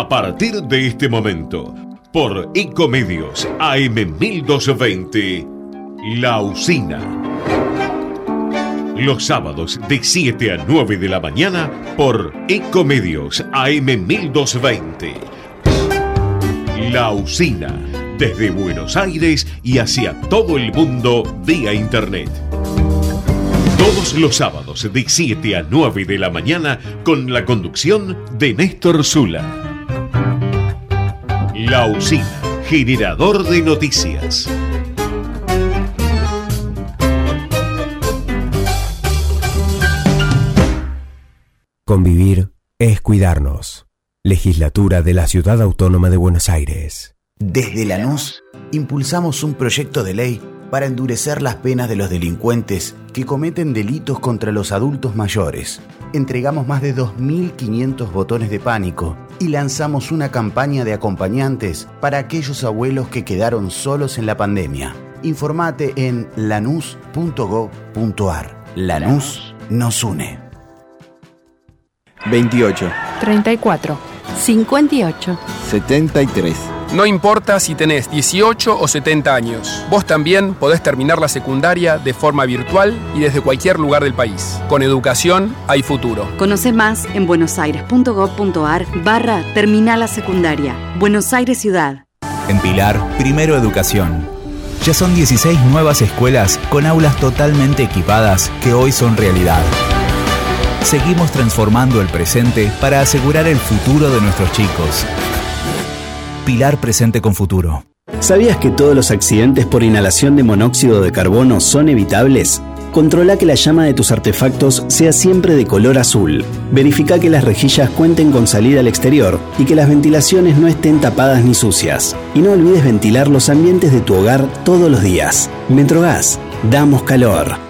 A partir de este momento, por Ecomedios AM 1220, La Usina. Los sábados de 7 a 9 de la mañana por Ecomedios AM 1220. La Usina, desde Buenos Aires y hacia todo el mundo vía Internet. Todos los sábados de 7 a 9 de la mañana con la conducción de Néstor Zula. La Usina, generador de noticias. Convivir es cuidarnos. Legislatura de la Ciudad Autónoma de Buenos Aires. Desde Lanús, impulsamos un proyecto de ley para endurecer las penas de los delincuentes que cometen delitos contra los adultos mayores. Entregamos más de 2.500 botones de pánico y lanzamos una campaña de acompañantes para aquellos abuelos que quedaron solos en la pandemia. Informate en lanús.gov.ar. Lanús nos une. 28, 34, 58. 73. No importa si tenés 18 o 70 años, vos también podés terminar la secundaria de forma virtual y desde cualquier lugar del país. Con educación hay futuro. Conoce más en buenosaires.gov.ar barra Terminal la Secundaria. Buenos Aires Ciudad. En Pilar, Primero Educación. Ya son 16 nuevas escuelas con aulas totalmente equipadas que hoy son realidad. Seguimos transformando el presente para asegurar el futuro de nuestros chicos. Pilar presente con futuro. ¿Sabías que todos los accidentes por inhalación de monóxido de carbono son evitables? Controla que la llama de tus artefactos sea siempre de color azul. Verifica que las rejillas cuenten con salida al exterior y que las ventilaciones no estén tapadas ni sucias. Y no olvides ventilar los ambientes de tu hogar todos los días. Metrogas, damos calor.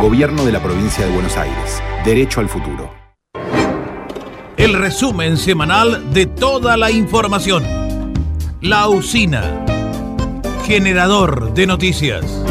Gobierno de la provincia de Buenos Aires. Derecho al futuro. El resumen semanal de toda la información. La usina. Generador de noticias.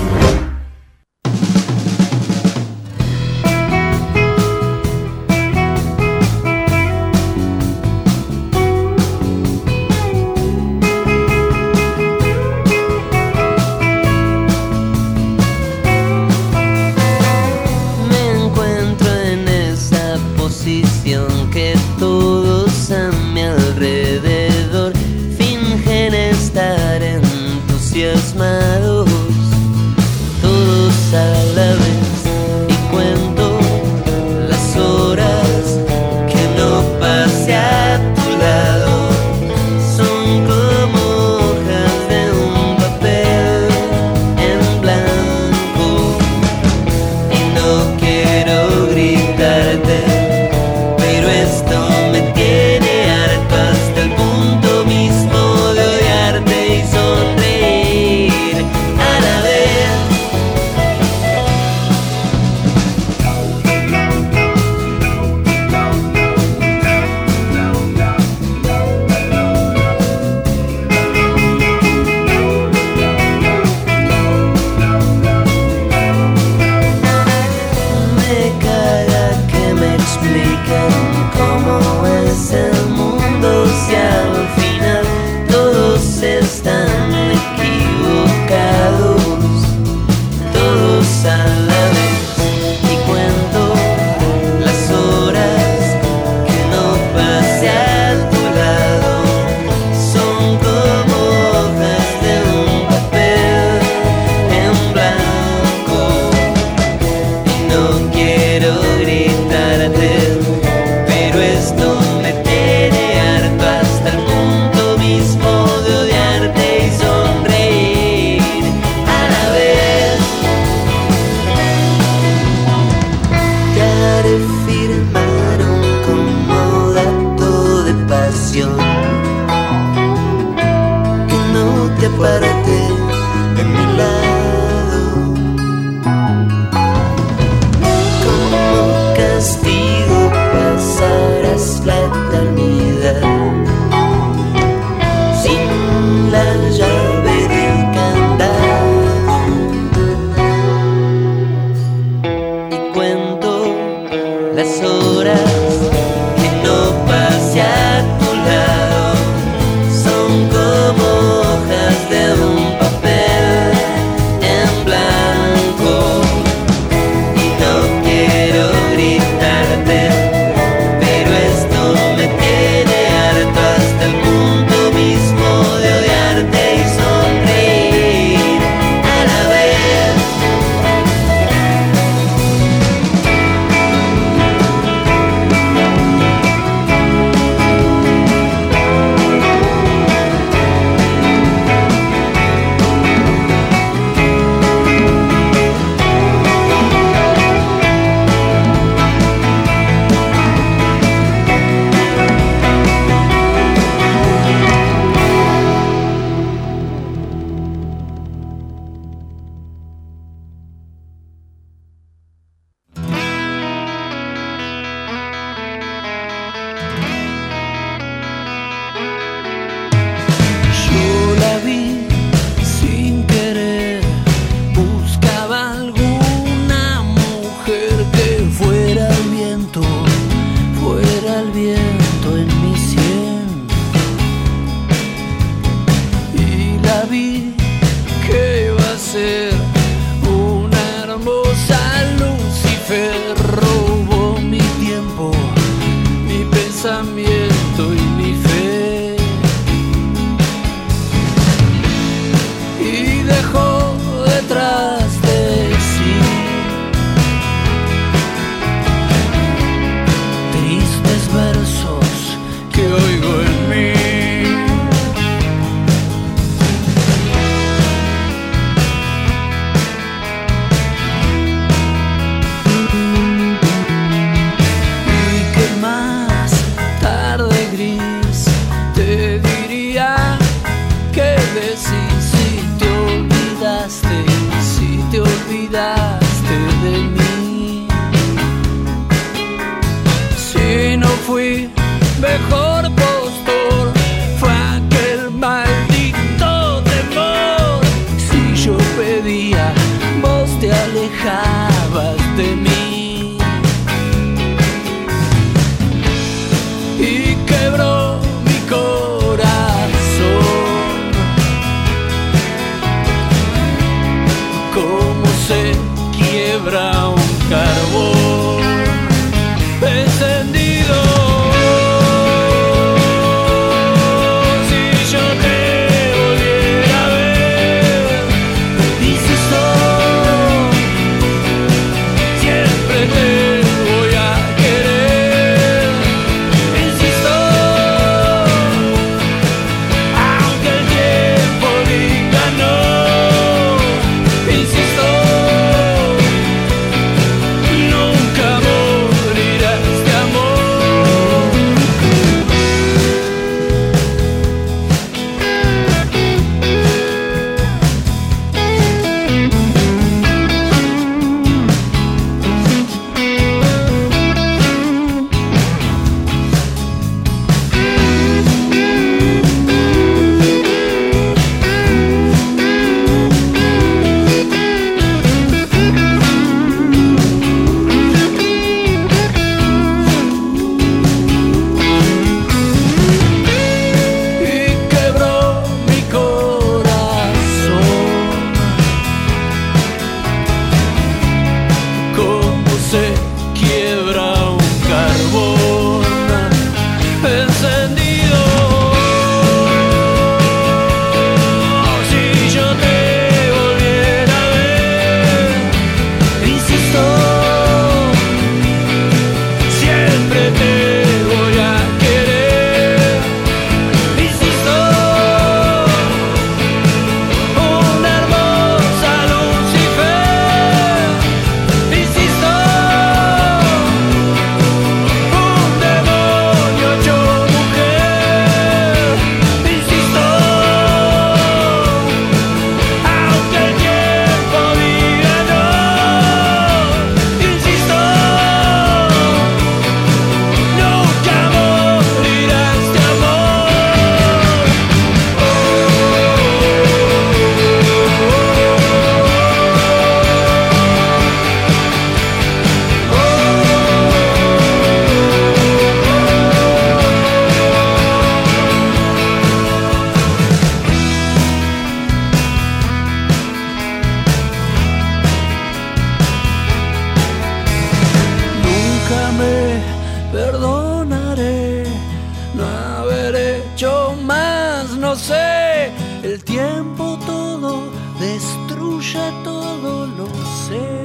tiempo todo, destruye todo, lo sé.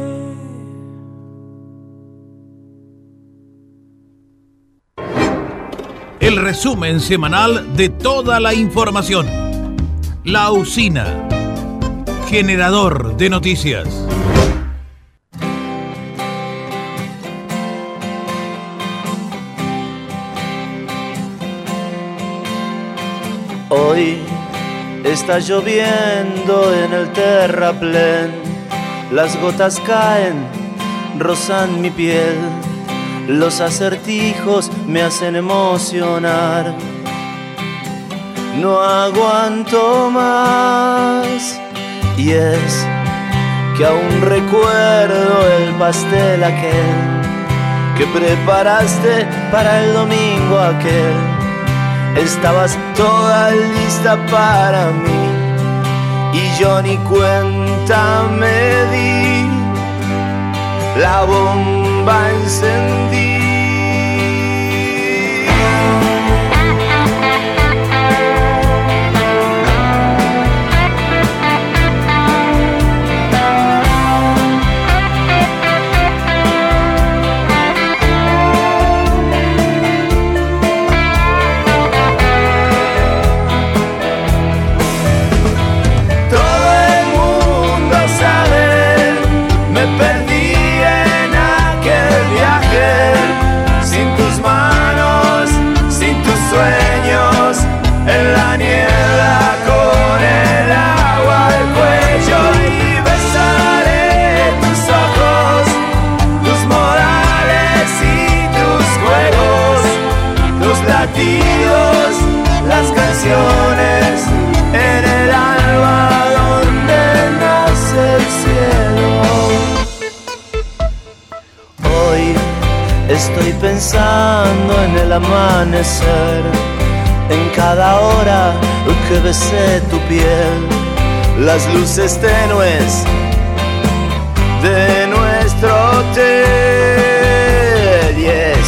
El resumen semanal de toda la información. La usina. Generador de noticias. Hoy Está lloviendo en el terraplén, las gotas caen, rozan mi piel, los acertijos me hacen emocionar. No aguanto más. Y es que aún recuerdo el pastel aquel que preparaste para el domingo aquel. Estabas toda lista para mí y yo ni cuenta me di. La bomba encendí en el amanecer, en cada hora que besé tu piel, las luces tenues de nuestro hotel. Y es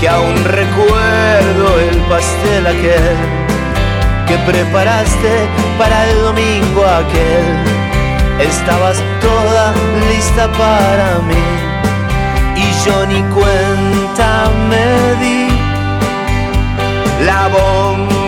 que aún recuerdo el pastel aquel que preparaste para el domingo aquel. Estabas toda lista para mí y yo ni cuenta la bomba.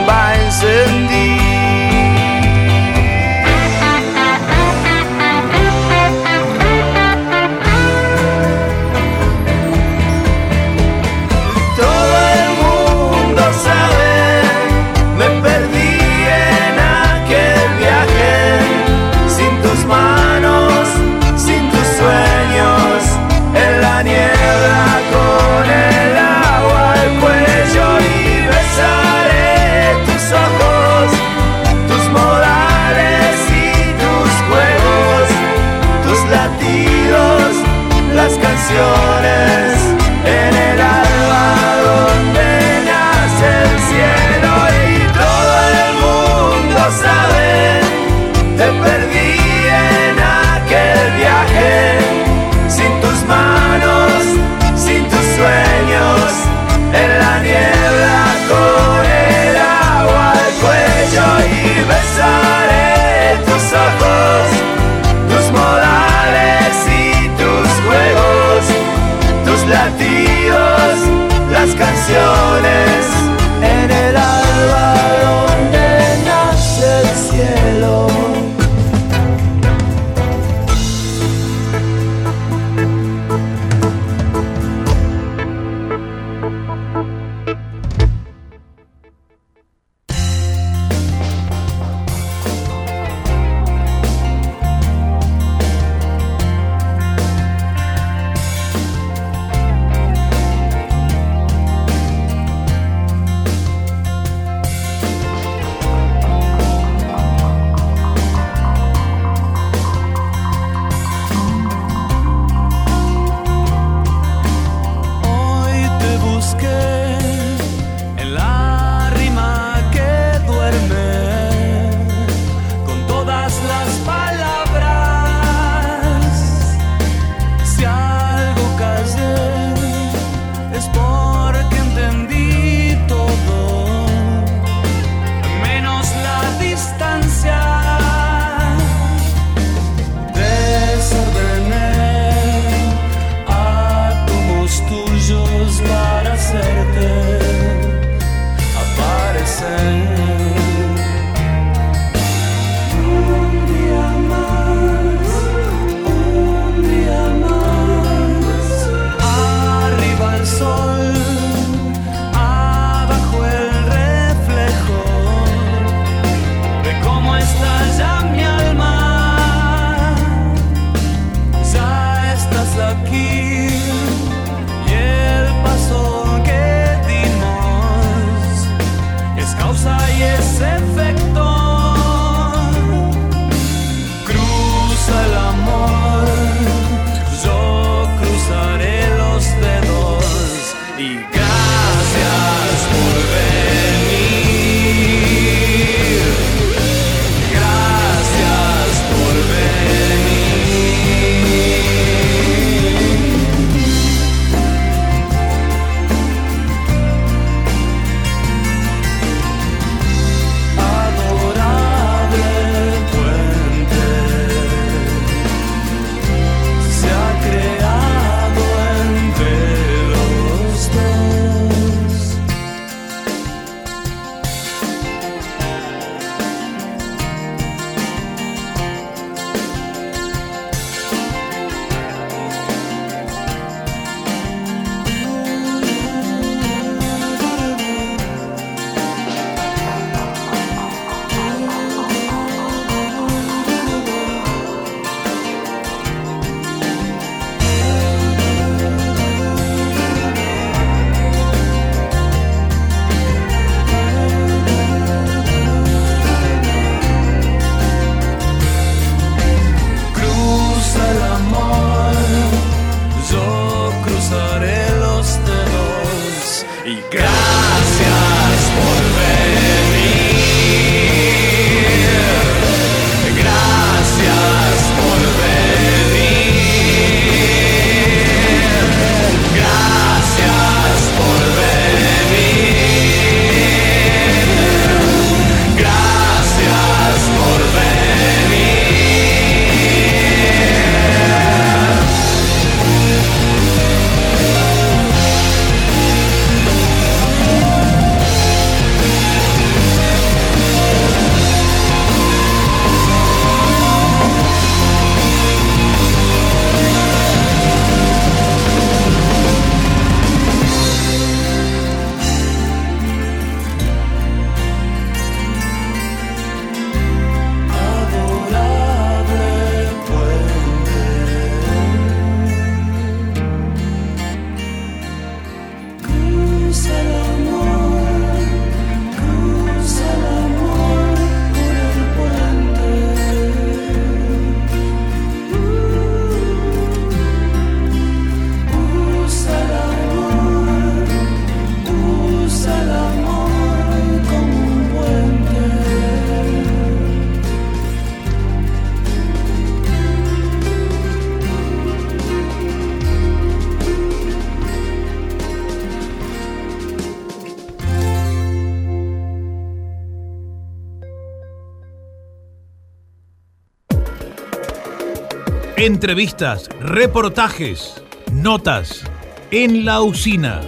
Entrevistas, reportajes, notas en la usina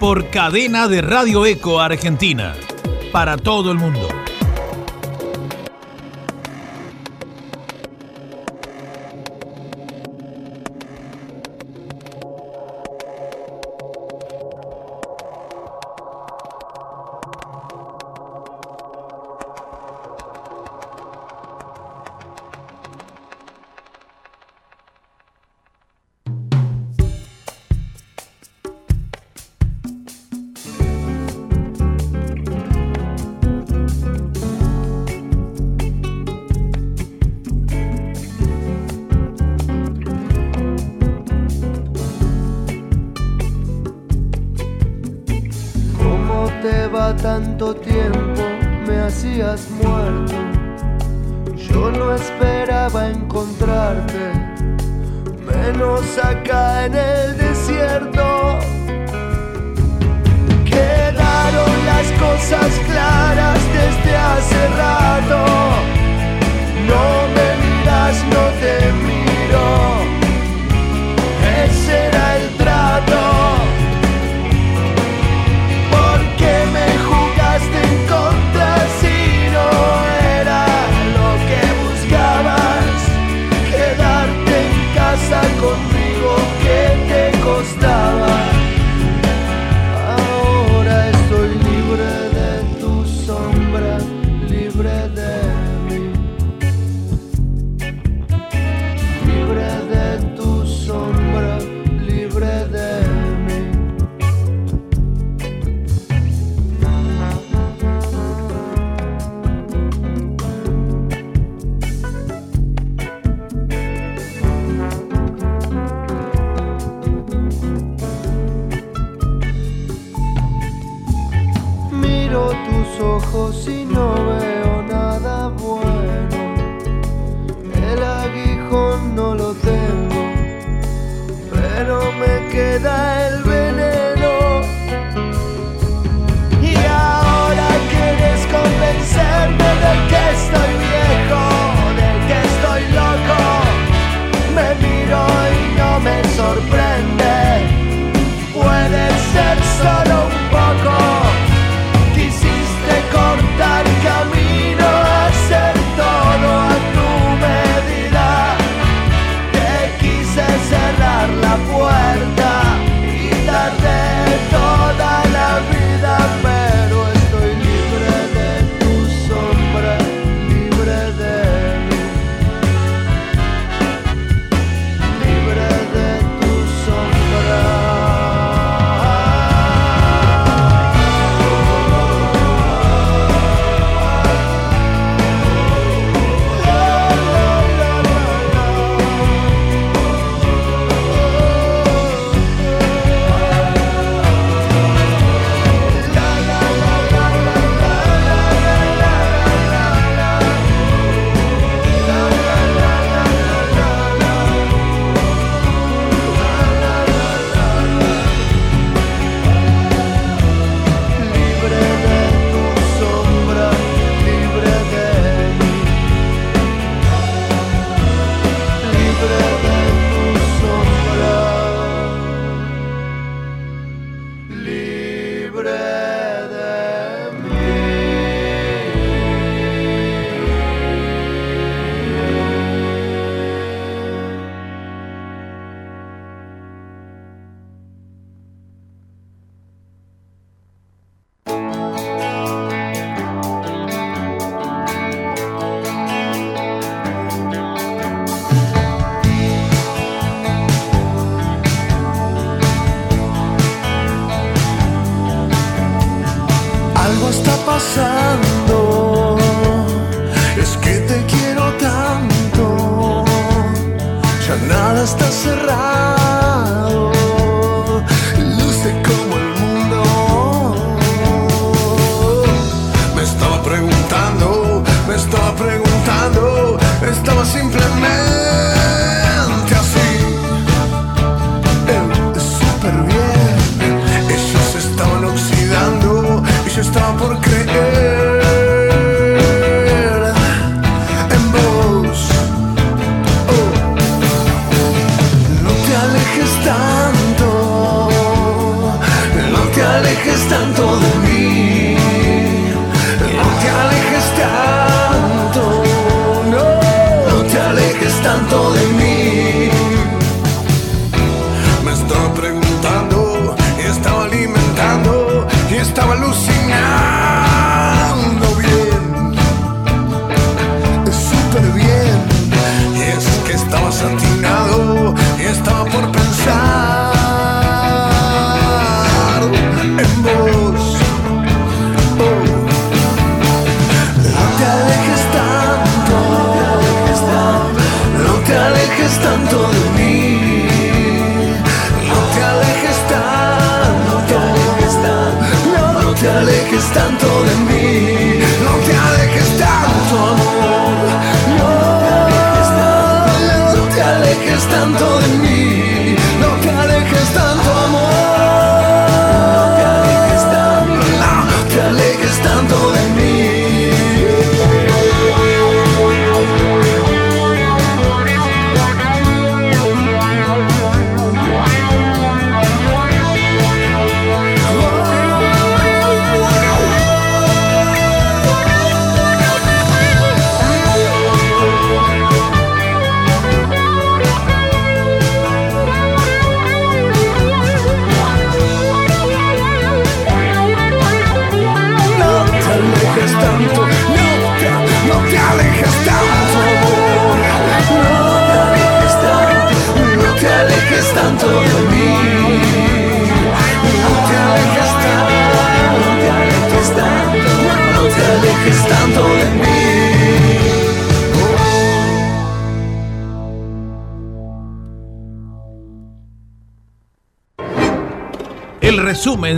por cadena de Radio Eco Argentina para todo el mundo.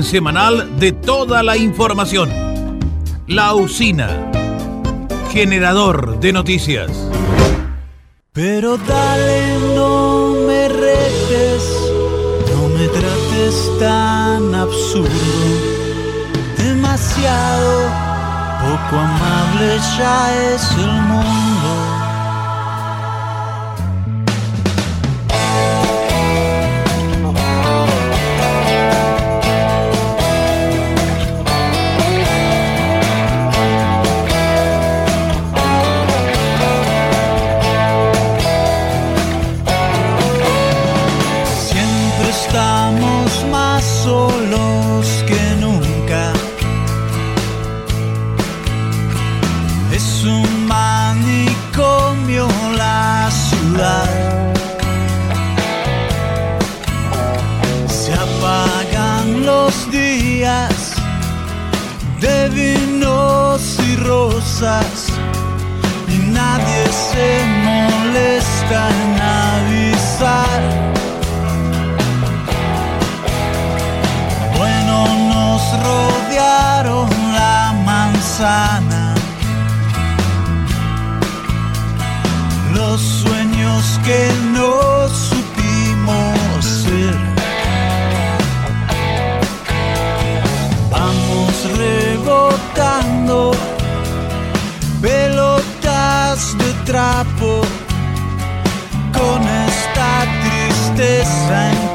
semanal de toda la información. La usina, generador de noticias. Pero dale, no me retes, no me trates tan absurdo, demasiado poco amable ya es el mundo. con esta tristeza.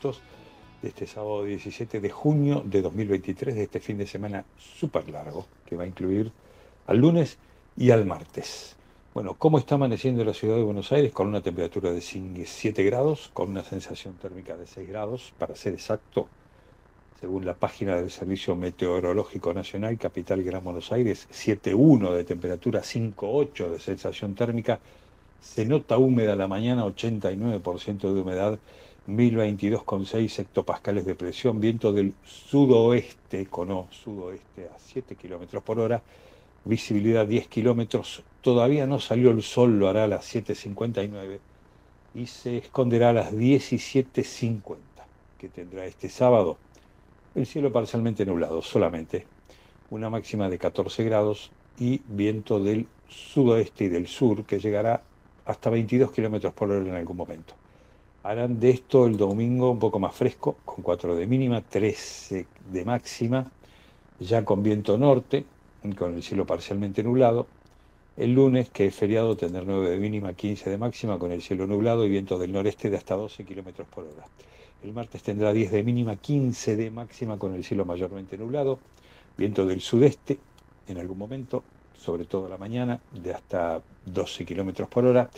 de este sábado 17 de junio de 2023, de este fin de semana súper largo, que va a incluir al lunes y al martes. Bueno, ¿cómo está amaneciendo la ciudad de Buenos Aires? Con una temperatura de 7 grados, con una sensación térmica de 6 grados, para ser exacto, según la página del Servicio Meteorológico Nacional, Capital Gran Buenos Aires, 7.1 de temperatura, 5.8 de sensación térmica. Se nota húmeda la mañana, 89% de humedad 1022,6 hectopascales de presión, viento del sudoeste, con o, sudoeste a 7 kilómetros por hora, visibilidad 10 kilómetros, todavía no salió el sol, lo hará a las 7.59 y se esconderá a las 17.50 que tendrá este sábado. El cielo parcialmente nublado solamente, una máxima de 14 grados y viento del sudoeste y del sur que llegará hasta 22 kilómetros por hora en algún momento. Harán de esto el domingo un poco más fresco, con 4 de mínima, 13 de máxima, ya con viento norte, con el cielo parcialmente nublado. El lunes, que es feriado, tendrá 9 de mínima, 15 de máxima, con el cielo nublado y viento del noreste de hasta 12 kilómetros por hora. El martes tendrá 10 de mínima, 15 de máxima, con el cielo mayormente nublado, viento del sudeste en algún momento, sobre todo la mañana, de hasta 12 kilómetros por hora,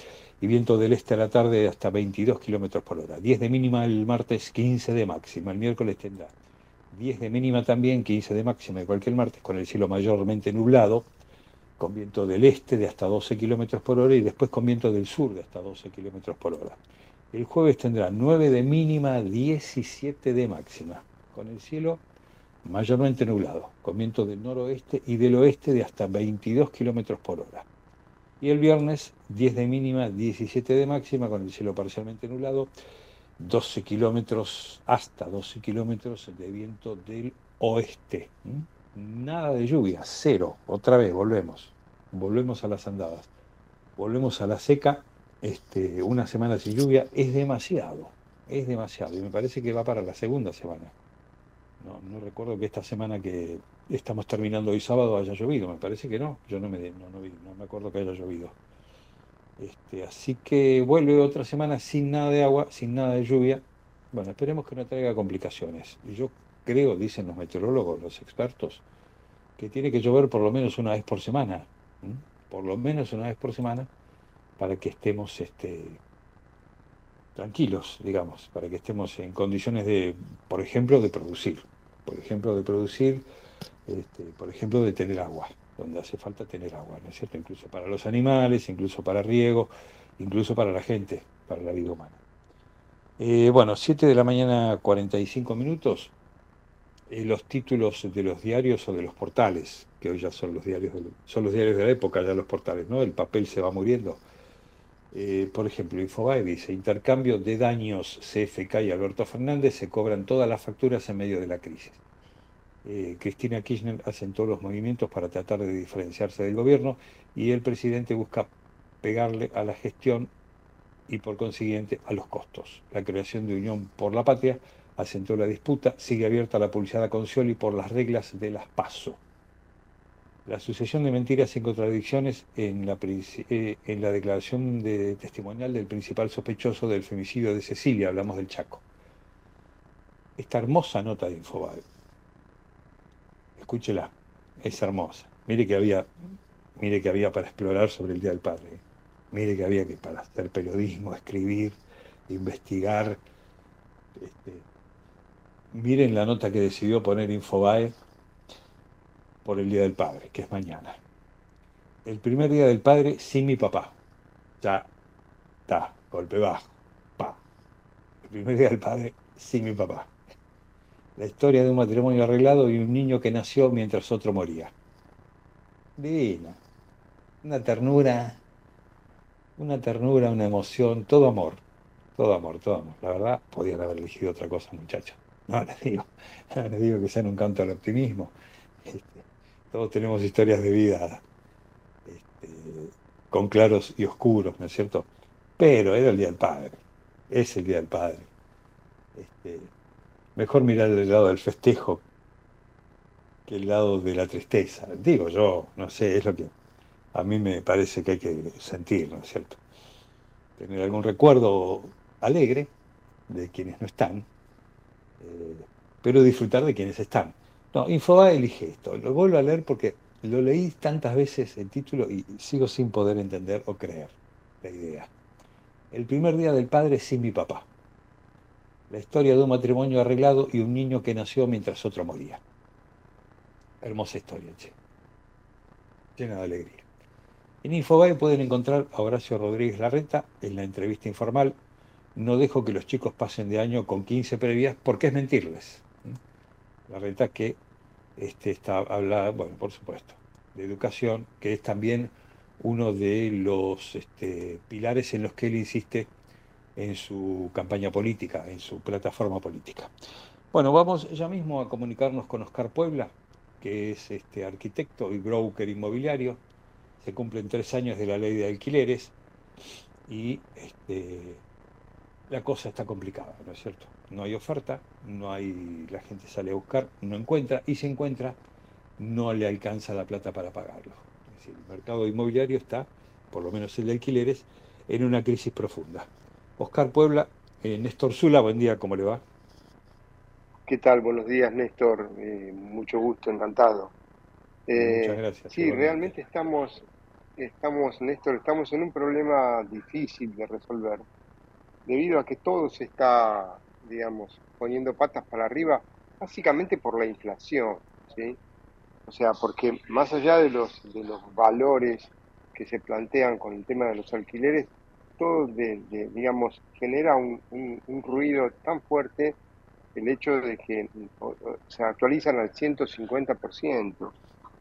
y viento del este a la tarde de hasta 22 kilómetros por hora. 10 de mínima el martes, 15 de máxima. El miércoles tendrá 10 de mínima también, 15 de máxima, igual que el martes, con el cielo mayormente nublado, con viento del este de hasta 12 kilómetros por hora y después con viento del sur de hasta 12 kilómetros por hora. El jueves tendrá 9 de mínima, 17 de máxima, con el cielo mayormente nublado, con viento del noroeste y del oeste de hasta 22 kilómetros por hora. Y el viernes 10 de mínima, 17 de máxima, con el cielo parcialmente nublado, 12 kilómetros, hasta 12 kilómetros de viento del oeste. ¿Mm? Nada de lluvia, cero. Otra vez, volvemos. Volvemos a las andadas. Volvemos a la seca. Este, una semana sin lluvia es demasiado. Es demasiado. Y me parece que va para la segunda semana. No, no recuerdo que esta semana que estamos terminando hoy sábado haya llovido. Me parece que no. Yo no me, no, no, no me acuerdo que haya llovido. Este, así que vuelve otra semana sin nada de agua, sin nada de lluvia. Bueno, esperemos que no traiga complicaciones. Yo creo, dicen los meteorólogos, los expertos, que tiene que llover por lo menos una vez por semana. Por lo menos una vez por semana, para que estemos este, tranquilos, digamos, para que estemos en condiciones de, por ejemplo, de producir. Por ejemplo, de producir, este, por ejemplo, de tener agua, donde hace falta tener agua, ¿no es cierto? Incluso para los animales, incluso para riego, incluso para la gente, para la vida humana. Eh, bueno, 7 de la mañana, 45 minutos. Eh, los títulos de los diarios o de los portales, que hoy ya son los diarios, del- son los diarios de la época, ya los portales, ¿no? El papel se va muriendo. Eh, por ejemplo, Infobae dice, intercambio de daños CFK y Alberto Fernández se cobran todas las facturas en medio de la crisis. Eh, Cristina Kirchner asentó los movimientos para tratar de diferenciarse del gobierno y el presidente busca pegarle a la gestión y por consiguiente a los costos. La creación de Unión por la Patria asentó la disputa, sigue abierta la publicidad a Concioli por las reglas de las PASO. La sucesión de mentiras y contradicciones en la, eh, en la declaración de testimonial del principal sospechoso del femicidio de Cecilia, hablamos del Chaco. Esta hermosa nota de Infobae, escúchela, es hermosa. Mire que había, mire que había para explorar sobre el Día del Padre. Mire que había que para hacer periodismo, escribir, investigar. este, miren la nota que decidió poner Infobae por el Día del Padre, que es mañana. El primer Día del Padre sin mi papá. Ya, está, golpe bajo, pa. El primer Día del Padre sin mi papá. La historia de un matrimonio arreglado y un niño que nació mientras otro moría. Divina. Una ternura, una ternura, una emoción, todo amor. Todo amor, todo amor. La verdad, podían haber elegido otra cosa, muchachos. No les digo, no les digo que sean un canto al optimismo. Este, todos tenemos historias de vida este, con claros y oscuros, ¿no es cierto? Pero era el Día del Padre. Es el Día del Padre. Este, mejor mirar el lado del festejo que el lado de la tristeza. Digo yo, no sé, es lo que a mí me parece que hay que sentir, ¿no es cierto? Tener algún recuerdo alegre de quienes no están, eh, pero disfrutar de quienes están. No, Infobae elige esto. Lo vuelvo a leer porque lo leí tantas veces el título y sigo sin poder entender o creer la idea. El primer día del padre sin mi papá. La historia de un matrimonio arreglado y un niño que nació mientras otro moría. Hermosa historia, che. Llena de alegría. En Infobae pueden encontrar a Horacio Rodríguez Larreta en la entrevista informal. No dejo que los chicos pasen de año con 15 previas porque es mentirles. La renta que este, está hablada, bueno, por supuesto, de educación, que es también uno de los este, pilares en los que él insiste en su campaña política, en su plataforma política. Bueno, vamos ya mismo a comunicarnos con Oscar Puebla, que es este arquitecto y broker inmobiliario. Se cumplen tres años de la ley de alquileres y este, la cosa está complicada, ¿no es cierto? No hay oferta, no hay, la gente sale a buscar, no encuentra y si encuentra, no le alcanza la plata para pagarlo. Es decir, el mercado inmobiliario está, por lo menos el de alquileres, en una crisis profunda. Oscar Puebla, eh, Néstor Zula, buen día, ¿cómo le va? ¿Qué tal? Buenos días, Néstor. Eh, mucho gusto, encantado. Eh, Muchas gracias. Sí, realmente estamos, estamos, Néstor, estamos en un problema difícil de resolver, debido a que todo se está, digamos, poniendo patas para arriba, básicamente por la inflación, ¿sí? O sea, porque más allá de los, de los valores que se plantean con el tema de los alquileres, de, de, digamos, genera un, un- un ruido tan fuerte el hecho de que o- o- se actualizan al 150%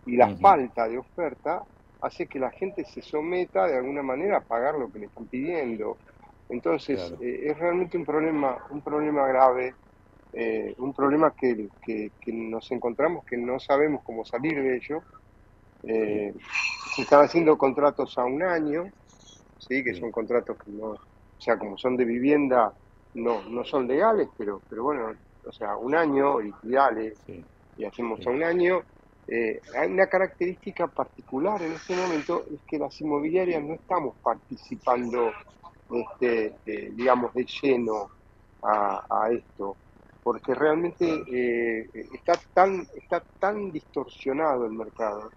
y la falta de oferta hace que la gente se someta de alguna manera a pagar lo que le están pidiendo. Entonces, Claro. eh, es realmente un problema, un problema grave, eh, un problema que, que- que nos encontramos que no sabemos cómo salir de ello. Eh, se están haciendo contratos a un año, sí, que son contratos que no, o sea, como son de vivienda, no, no son legales, pero, pero bueno, o sea, un año, liquidales, y hacemos a un año. Eh, hay una característica particular en este momento, es que las inmobiliarias no estamos participando, este, eh, digamos, de lleno a, a esto, porque realmente eh, está, tan, está tan distorsionado el mercado,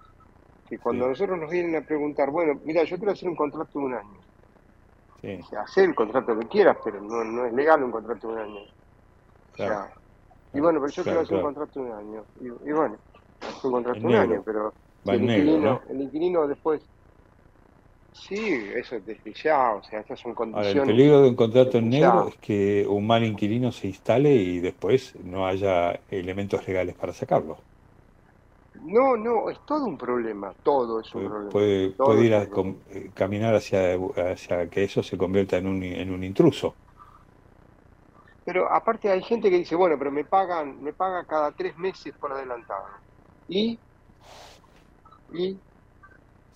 que cuando a nosotros nos vienen a preguntar, bueno, mira, yo quiero hacer un contrato de un año, Sí, o sea, hacer el contrato que quieras, pero no, no es legal un contrato de un año. O sea, claro. y bueno, pero yo Claro, quiero hacer claro. un contrato de un año. Y, y bueno, hace un contrato de un año, pero el negro, inquilino, ¿no? el inquilino después. Sí, eso desde ya, o sea, estas son Ahora, el condiciones. peligro de un contrato en negro es que un mal inquilino se instale y después no haya elementos legales para sacarlo. No, no, es todo un problema, todo es un problema. Puede, ir a eh, caminar hacia, hacia que eso se convierta en un, en un intruso. Pero aparte hay gente que dice, bueno, pero me pagan, me paga cada tres meses por adelantado. Y, y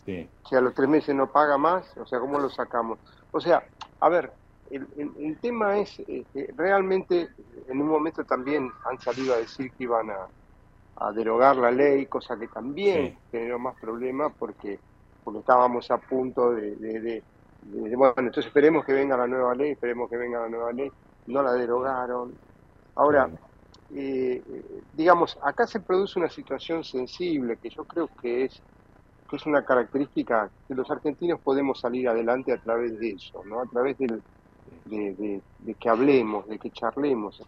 Sí. si a los tres meses no paga más, o sea, ¿cómo lo sacamos? O sea, a ver, el, el- el tema es, eh, que realmente en un momento también han salido a decir que iban a, a derogar la ley, cosa que también Sí. generó más problemas porque, porque estábamos a punto de, de- de- de- de- bueno, entonces esperemos que venga la nueva ley, esperemos que venga la nueva ley, no la derogaron. Ahora, eh, eh, digamos, acá se produce una situación sensible que yo creo que es que es una característica que los argentinos podemos salir adelante a través de eso, ¿no? A través del- de, de- de que hablemos, de que charlemos.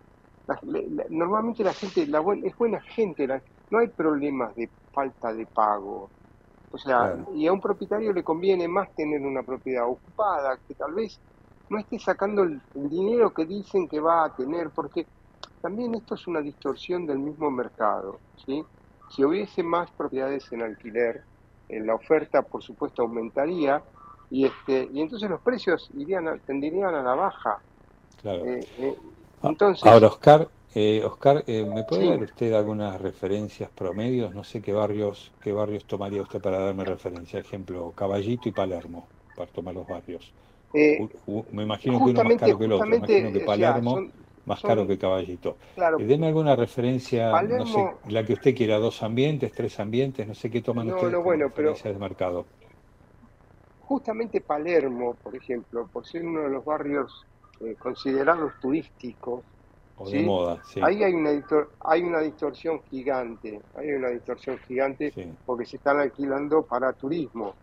La- la- la- normalmente la gente la buen- es buena gente, la- no hay problemas de falta de pago. O sea, Claro. y a un propietario le conviene más tener una propiedad ocupada, que tal vez no esté sacando el, el dinero que dicen que va a tener, porque también esto es una distorsión del mismo mercado, ¿sí? Si hubiese más propiedades en alquiler, eh, la oferta, por supuesto, aumentaría y este y entonces los precios irían a- tenderían a la baja. Claro. Eh, eh, entonces, Ahora, Oscar, eh, Oscar, eh, ¿me puede Sí. dar usted algunas referencias promedios? No sé qué barrios, qué barrios tomaría usted para darme referencia. Ejemplo, Caballito y Palermo, para tomar los barrios. eh, U- u- me imagino que uno más caro que el otro. Me imagino que o sea, Palermo son- más son- caro que Caballito. claro, Eh, deme alguna referencia, no sé, la que usted quiera, dos ambientes, tres ambientes, no sé qué toman No, ustedes no, bueno, pero- referencias de mercado. justamente Palermo, por ejemplo, por ser uno de los barrios eh, considerados turísticos, O de moda, sí. Ahí hay una, hay una distorsión gigante, hay una distorsión gigante porque se están alquilando para turismo.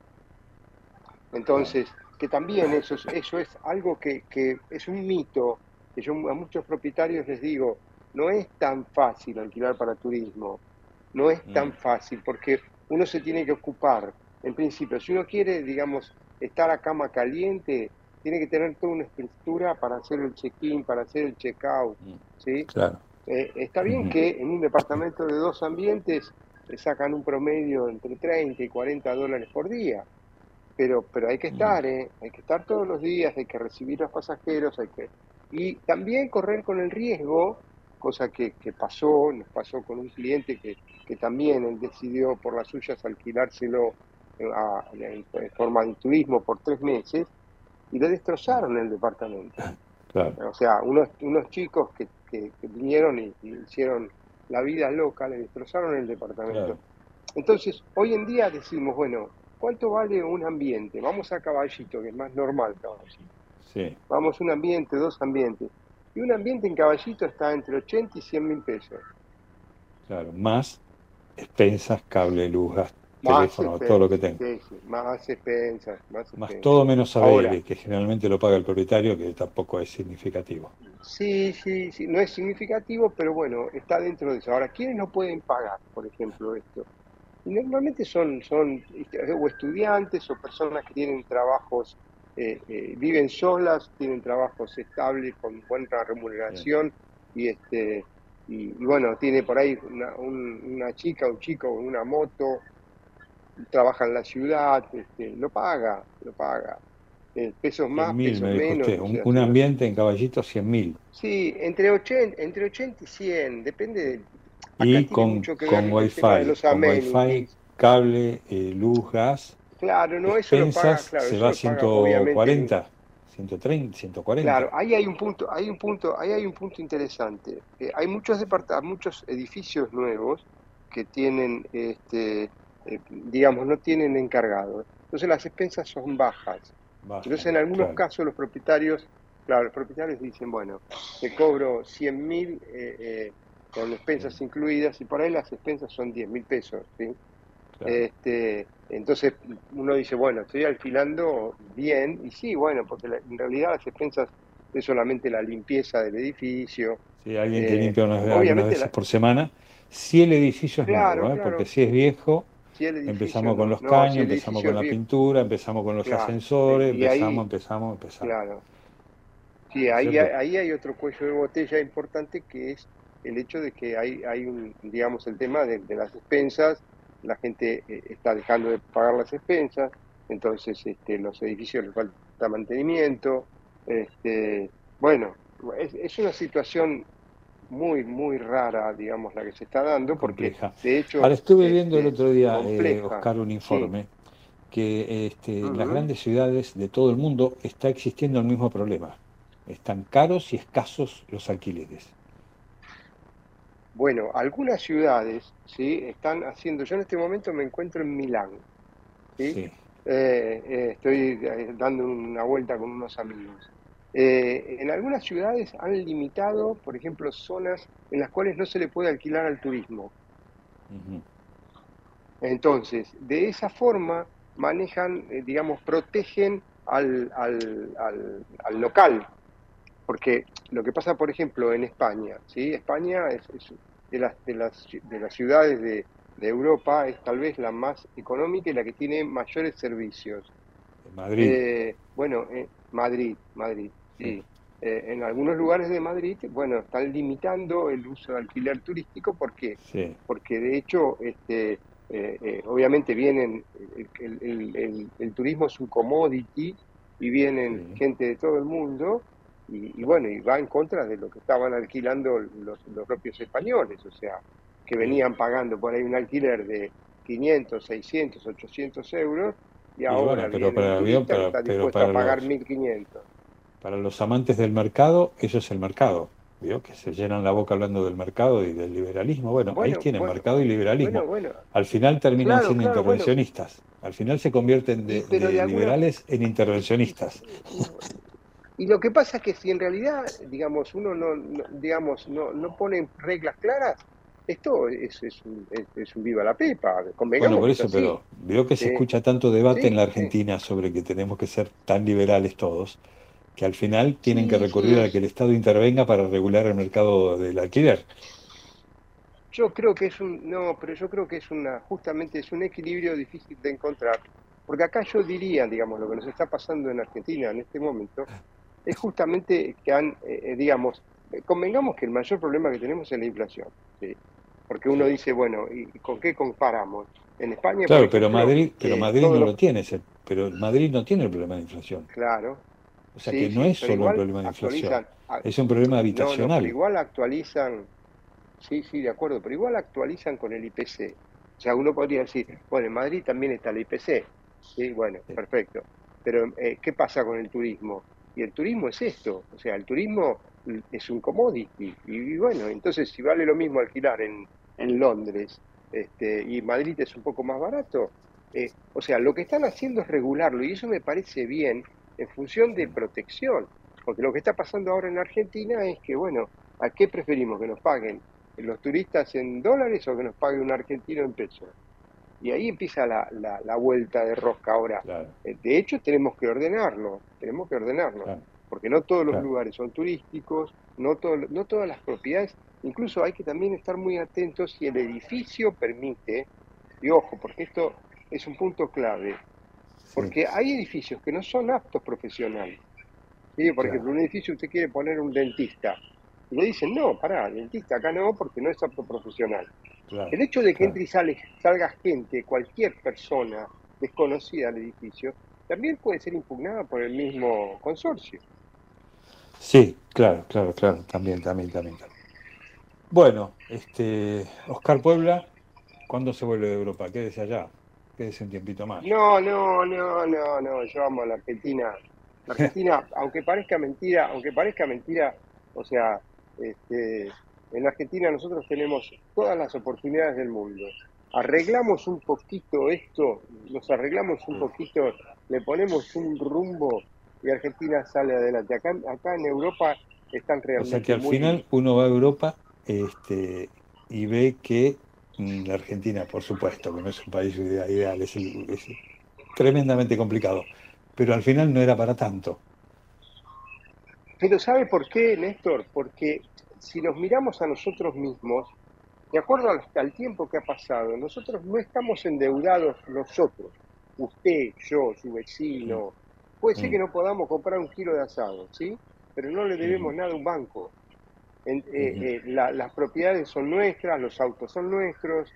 Entonces, que también eso es, eso es algo que, que es un mito, que yo a muchos propietarios les digo, no es tan fácil alquilar para turismo, no es tan fácil porque uno se tiene que ocupar. En principio, si uno quiere, digamos, estar a cama caliente, tiene que tener toda una estructura para hacer el check-in, para hacer el check-out, ¿sí? Claro. Eh, está bien que en un departamento de dos ambientes le sacan un promedio entre 30 y 40 dólares por día. Pero, pero hay que estar, ¿eh? hay que estar todos los días, hay que recibir a los pasajeros, hay que... Y también correr con el riesgo, cosa que, que pasó, nos pasó con un cliente que, que también él decidió por las suyas alquilárselo eh, en forma de turismo por tres meses y le destrozaron el departamento. Claro. O sea, unos, unos chicos que, que- que vinieron y, y hicieron la vida loca, le destrozaron el departamento. Claro. Entonces, hoy en día decimos, bueno, ¿cuánto vale un ambiente? Vamos a caballito, que es más normal caballito. Sí. Vamos un ambiente, dos ambientes. Y un ambiente en caballito está entre 80 y 100 mil pesos. Claro, más expensas, cable, luz, gas, Más teléfono, todo lo que tenga. sí, sí, más expensas, más Más todo menos ABL, que generalmente lo paga el propietario, que tampoco es significativo. Sí, sí, sí, no es significativo, pero bueno, está dentro de eso. Ahora, ¿quiénes no pueden pagar, por ejemplo, esto? Y normalmente son, son este, o estudiantes o personas que tienen trabajos, eh, eh, viven solas, tienen trabajos estables con buena remuneración y este y, y bueno, tiene por ahí una, un- una chica, un chico con una moto, trabaja en la ciudad, este, lo paga, lo paga. Eh, pesos más, 100.000 pesos me menos. usted, o un, sea, un ambiente en Caballito 100.000. Sí, entre 80, entre 80 y 100, depende de... Y con, ver con wifi, con wifi, cable, eh, luz, gas, Claro, no, eso lo paga, claro, se eso va a lo paga, obviamente, 140, 130, 140. Claro, ahí hay un punto, hay un punto, ahí hay un punto interesante. Eh, hay muchos muchos edificios nuevos que tienen, este, eh, digamos, no tienen encargado. Entonces las expensas son bajas. Baja, Entonces en algunos claro. casos los propietarios, claro, los propietarios dicen, bueno, te cobro 100 mil eh, con expensas incluidas y por ahí las expensas son 10 mil pesos, ¿sí? Este, entonces uno dice, bueno, estoy alquilando bien, y sí, bueno, porque la- en realidad las expensas es solamente la limpieza del edificio. Si alguien que eh, limpia unas, veces la- por semana, si el edificio es Claro, nuevo, ¿eh? claro. porque si es viejo, Si el edificio empezamos con los no, caños, si empezamos con la pintura, empezamos con los Claro, ascensores, y ahí- empezamos, empezamos, empezamos. Claro. Sí, ahí, ahí hay otro cuello de botella importante que es el hecho de que hay, hay un, digamos, el tema de, de las expensas, la gente eh, está dejando de pagar las expensas, entonces este, los edificios les falta mantenimiento, este, bueno, es, es una situación muy, muy rara, digamos, la que se está dando, porque Compleja. de hecho... Ahora estuve viendo el otro día, eh, Oscar, un sí. informe que este, en las grandes ciudades de todo el mundo está existiendo el mismo problema. Están caros y escasos los alquileres. Bueno, algunas ciudades, ¿sí? Están haciendo, yo en este momento me encuentro en Milán, ¿sí? Sí. Eh, eh, estoy eh, dando una vuelta con unos amigos. Eh, en algunas ciudades han limitado, por ejemplo, zonas en las cuales no se le puede alquilar al turismo. Entonces, de esa forma manejan, eh, digamos, protegen al, al, al, al local. Porque lo que pasa, por ejemplo, en España, ¿sí? España es, es de, las, de, las, de las ciudades de, de Europa, es tal vez la más económica y la que tiene mayores servicios. Madrid. Eh, bueno, eh, Madrid, Madrid, sí. Eh, en algunos lugares de Madrid, bueno, están limitando el uso de alquiler turístico. ¿Por qué? Sí. Porque de hecho, este, eh, eh, obviamente vienen, el, el- el- el- el turismo es un commodity y vienen gente de todo el mundo y, y bueno, y va en contra de lo que estaban alquilando los, los propios españoles, o sea, que venían pagando por ahí un alquiler de 500, 600, 800 euros y Y ahora bueno, pero para el avión, para- está pero para a pagar los- 1500. Para los amantes del mercado, eso es el mercado. ¿Vio? Que se llenan la boca hablando del mercado y del liberalismo. Bueno, ahí tienen bueno, mercado y liberalismo. bueno. Al final terminan Claro, siendo claro, intervencionistas. Al final se convierten de, alguna- liberales en intervencionistas. Y lo que pasa es que si en realidad, digamos, uno no, no- digamos, no, no pone reglas claras, esto es, es, un, es, es un viva la pepa, Bueno, por eso, pero veo que se escucha tanto debate Sí, en la sí. Argentina sobre que tenemos que ser tan liberales todos, que al final tienen Sí, que recurrir a que el Estado intervenga para regular el mercado del alquiler. Yo creo que es un, no, pero yo creo que es una, justamente es un equilibrio difícil de encontrar, porque acá yo diría, digamos, lo que nos está pasando en Argentina en este momento, es justamente que han, eh, eh, digamos, eh, convengamos que el mayor problema que tenemos es la inflación, ¿sí? Porque uno dice, bueno, ¿y con qué comparamos? En España, Claro, pero Madrid, pero Madrid no los- lo tiene, ese- pero Madrid no tiene el problema de inflación. Claro. O sea Sí, que no sí, es solo un problema de inflación, es un problema No, no, habitacional. pero igual actualizan, sí, sí, de acuerdo, pero igual actualizan con el IPC. O sea, uno podría decir, bueno, en Madrid también está el IPC. Sí, bueno, perfecto. Pero, eh, ¿qué pasa con el turismo? Y el turismo es esto, o sea, el turismo es un commodity. Y, y bueno, entonces si vale lo mismo alquilar en, en Londres este, y Madrid es un poco más barato, eh, o sea, lo que están haciendo es regularlo y eso me parece bien en función de protección. Porque lo que está pasando ahora en Argentina es que, bueno, ¿a qué preferimos? ¿Que nos paguen los turistas en dólares o que nos pague un argentino en pesos? Y ahí empieza la, la, la vuelta de rosca ahora. Eh, De hecho, tenemos que ordenarlo, tenemos que ordenarlo, porque no todos los Claro. lugares son turísticos, no, todo, no todas las propiedades, incluso hay que también estar muy atentos si el edificio permite, y ojo, porque esto es un punto clave, porque hay edificios que no son aptos profesionales. ¿sí? Por ejemplo, un edificio usted quiere poner un dentista, y le dicen, no, pará, dentista acá no, porque no es apto profesional. Claro, El hecho de que entre y sale, salga gente, cualquier persona desconocida al edificio, también puede ser impugnada por el mismo consorcio. Sí, claro, claro, claro, también, también, también. también. Bueno, este, Oscar Puebla, ¿cuándo se vuelve de Europa? Quédese allá, quédese un tiempito más. No, no, no, no, no, yo amo a la Argentina. La Argentina, aunque parezca mentira, aunque parezca mentira, o sea, este, en la Argentina nosotros tenemos todas las oportunidades del mundo. Arreglamos un poquito esto, nos arreglamos un poquito, le ponemos un rumbo y Argentina sale adelante. Acá, acá en Europa están O realmente sea que al muy final uno va a Europa este, y ve que mm, la Argentina, por supuesto, que no es un país idea- ideal, es, el- es tremendamente complicado, pero al final no era para tanto. Pero ¿sabe por qué, Néstor? Porque si nos miramos a nosotros mismos, de acuerdo al, al tiempo que ha pasado, nosotros no estamos endeudados nosotros, usted, yo, su vecino. Puede ser Mm. que no podamos comprar un kilo de asado, ¿sí? Pero no le debemos nada a un banco. En- eh, eh, la- las propiedades son nuestras, los autos son nuestros,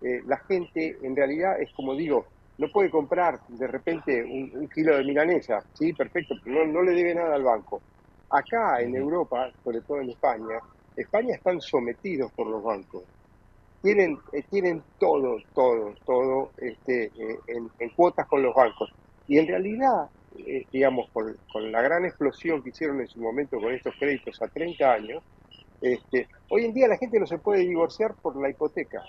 eh, la gente en realidad es como digo, no puede comprar de repente un, un kilo de milanesa, sí, perfecto, pero no, no le debe nada al banco. Acá en Europa, sobre todo en España, España están sometidos por los bancos. Tienen, eh, tienen todo, todo, todo este, eh, en, en cuotas con los bancos. Y en realidad, eh, digamos, con, con la gran explosión que hicieron en su momento con estos créditos a 30 años, este, hoy en día la gente no se puede divorciar por la hipoteca.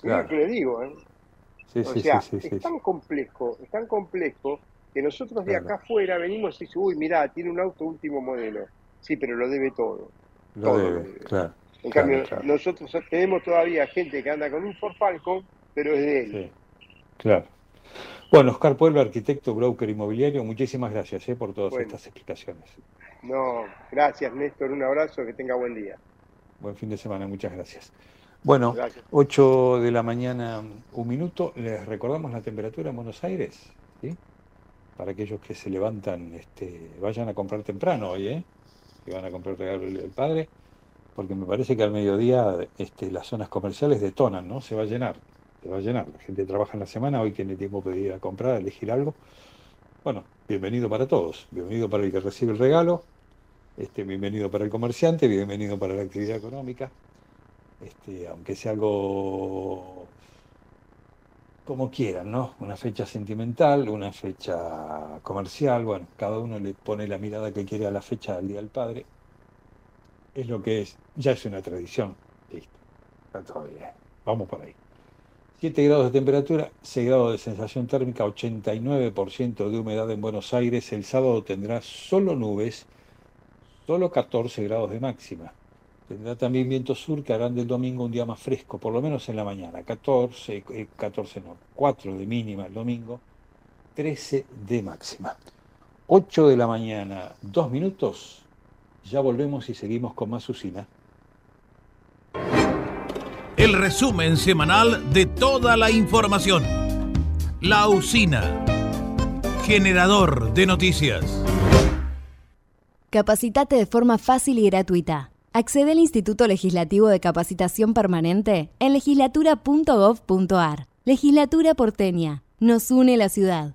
Claro. lo que le digo, ¿eh? Sí, o sí, sea, sí, es tan complejo, es tan complejo que nosotros de Claro. acá afuera venimos y decimos, uy, mirá, tiene un auto último modelo. Sí, pero lo debe todo. Lo todo debe, lo debe. claro. En claro, cambio, claro. nosotros tenemos todavía gente que anda con un Ford Falcon, pero es de él. Sí, claro. Bueno, Oscar Puebla, arquitecto, broker inmobiliario, muchísimas gracias eh, por todas Bueno. estas explicaciones. No, gracias Néstor, un abrazo, que tenga buen día. Buen fin de semana, muchas gracias. Bueno, Gracias. 8 de la mañana, un minuto. Les recordamos la temperatura en Buenos Aires, ¿sí? Para aquellos que se levantan, este, vayan a comprar temprano hoy, ¿eh? Que van a comprar regalo el, el padre, porque me parece que al mediodía este, las zonas comerciales detonan, ¿no? Se va a llenar, se va a llenar. La gente trabaja en la semana, hoy tiene tiempo de ir a comprar, a elegir algo. Bueno, bienvenido para todos, bienvenido para el que recibe el regalo, este, bienvenido para el comerciante, bienvenido para la actividad económica este, aunque sea algo como quieran, ¿no? Una fecha sentimental, una fecha comercial, bueno, cada uno le pone la mirada que quiere a la fecha del Día del Padre. Es lo que es, ya es una tradición. Listo, está todo bien. Vamos por ahí. 7 grados de temperatura, 6 grados de sensación térmica, 89% de humedad en Buenos Aires. El sábado tendrá solo nubes, solo 14 grados de máxima. Tendrá también viento sur que harán del domingo un día más fresco, por lo menos en la mañana. 14, eh, 14 no, 4 de mínima el domingo, 13 de máxima. 8 de la mañana, 2 minutos. Ya volvemos y seguimos con más usina. El resumen semanal de toda la información. La usina. Generador de noticias. Capacitate de forma fácil y gratuita. Accede al Instituto Legislativo de Capacitación Permanente en legislatura.gov.ar. Legislatura porteña. Nos une la ciudad.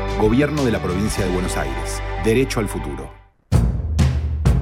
Gobierno de la provincia de Buenos Aires. Derecho al futuro.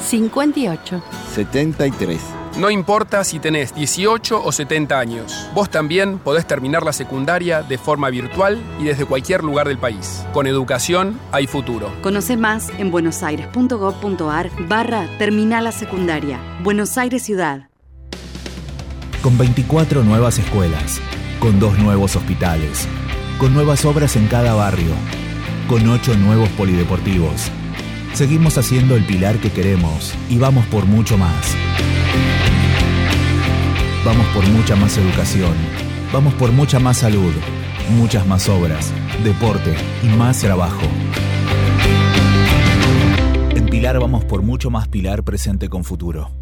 58, 73. No importa si tenés 18 o 70 años, vos también podés terminar la secundaria de forma virtual y desde cualquier lugar del país. Con educación hay futuro. Conoce más en buenosaires.gov.ar barra Terminal la Secundaria. Buenos Aires Ciudad. Con 24 nuevas escuelas, con dos nuevos hospitales, con nuevas obras en cada barrio, con ocho nuevos polideportivos. Seguimos haciendo el pilar que queremos y vamos por mucho más. Vamos por mucha más educación. Vamos por mucha más salud, muchas más obras, deporte y más trabajo. En Pilar vamos por mucho más Pilar presente con futuro.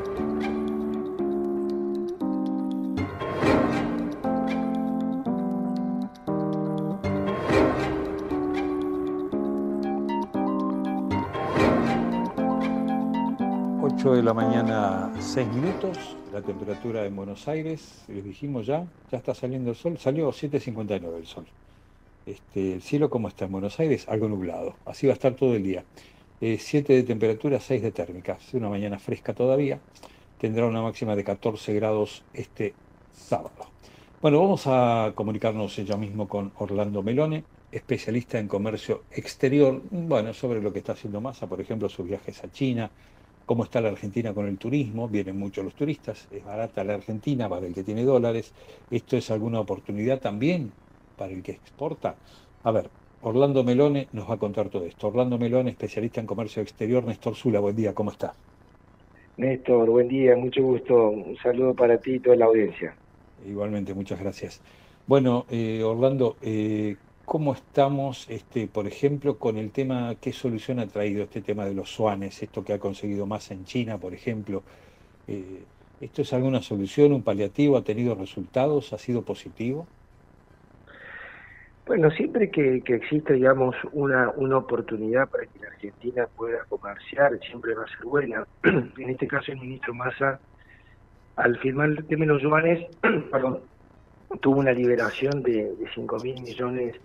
Ocho de la mañana, 6 minutos, la temperatura en Buenos Aires, les dijimos ya, ya está saliendo el sol, salió 7.59 el sol. Este, el cielo, ¿cómo está en Buenos Aires? Algo nublado, así va a estar todo el día. 7 de temperatura, 6 de térmica, es una mañana fresca todavía, tendrá una máxima de 14 grados este sábado. Bueno, vamos a comunicarnos ya mismo con Orlando Melone, especialista en comercio exterior, bueno, sobre lo que está haciendo Massa, por ejemplo, sus viajes a China, cómo está la Argentina con el turismo, vienen muchos los turistas, es barata la Argentina para el que tiene dólares, esto es alguna oportunidad también para el que exporta. A ver, Orlando Melone nos va a contar todo esto. Orlando Melone, especialista en comercio exterior, Néstor Zula, buen día, ¿cómo está? Néstor, buen día, mucho gusto. Un saludo para ti y toda la audiencia. Igualmente, muchas gracias. Bueno, eh, Orlando, eh, ¿cómo estamos, este, por ejemplo, con el tema, qué solución ha traído este tema de los SUANES, esto que ha conseguido más en China, por ejemplo? Eh, ¿Esto es alguna solución, un paliativo? ¿Ha tenido resultados? ¿Ha sido positivo? Bueno, siempre que, que existe, digamos, una, una oportunidad para que la Argentina pueda comerciar, siempre va a ser buena. en este caso, el ministro Massa, al firmar el tema de los yuanes, perdón, tuvo una liberación de, de 5 mil millones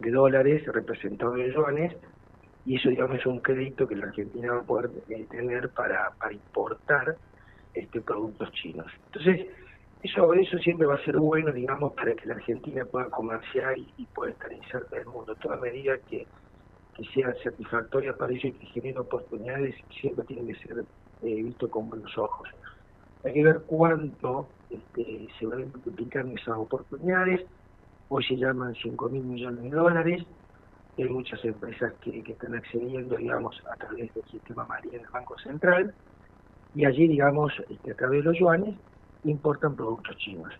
dólares representados en yuanes, y eso, digamos, es un crédito que la Argentina va a poder eh, tener para, para importar este productos chinos. Entonces, eso, eso siempre va a ser bueno, digamos, para que la Argentina pueda comerciar y, pueda estar inserta en el mundo. Toda medida que, que sea satisfactoria para ellos y que genere oportunidades siempre tiene que ser eh, visto con buenos ojos. Hay que ver cuánto este, se van a multiplicar esas oportunidades. Hoy se llaman 5 mil millones de dólares. hay muchas empresas que, están accediendo, digamos, a través del sistema María del Banco Central, y allí, digamos, este, a través de los yuanes, importan productos chinos.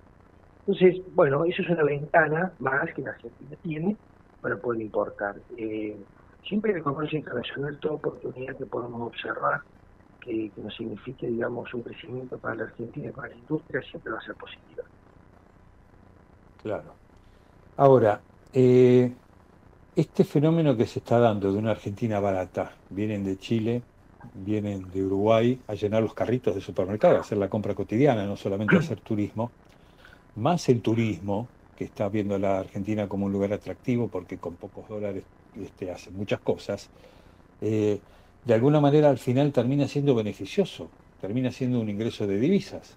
Entonces, bueno, eso es una ventana más que la Argentina tiene para poder importar. Eh, siempre en el comercio internacional, toda oportunidad que podamos observar que, que nos signifique, digamos, un crecimiento para la Argentina y para la industria, siempre va a ser positiva. Claro. Ahora, eh, este fenómeno que se está dando de una Argentina barata, vienen de Chile, vienen de Uruguay a llenar los carritos de supermercado, a hacer la compra cotidiana, no solamente hacer turismo, más el turismo, que está viendo a la Argentina como un lugar atractivo porque con pocos dólares este, hace muchas cosas, eh, de alguna manera al final termina siendo beneficioso, termina siendo un ingreso de divisas.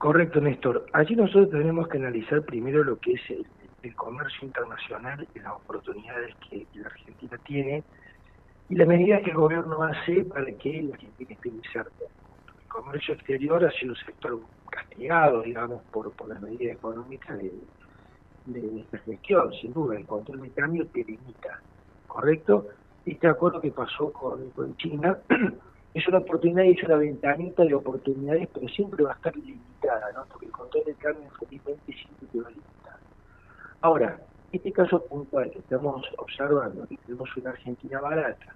Correcto, Néstor. Allí nosotros tenemos que analizar primero lo que es el, comercio internacional y las oportunidades que la Argentina tiene y la medida que el gobierno hace para que la Argentina esté muy. El comercio exterior ha sido un sector castigado, digamos, por, las medidas económicas de, esta gestión, sin duda. El control de cambio te limita, ¿correcto? Este acuerdo que pasó con China es una oportunidad y es una ventanita de oportunidades, pero siempre va a estar limitada, ¿no? Porque el control de cambio infelizmente siempre te va a limitar. Ahora, este caso puntual que estamos observando, que tenemos una Argentina barata,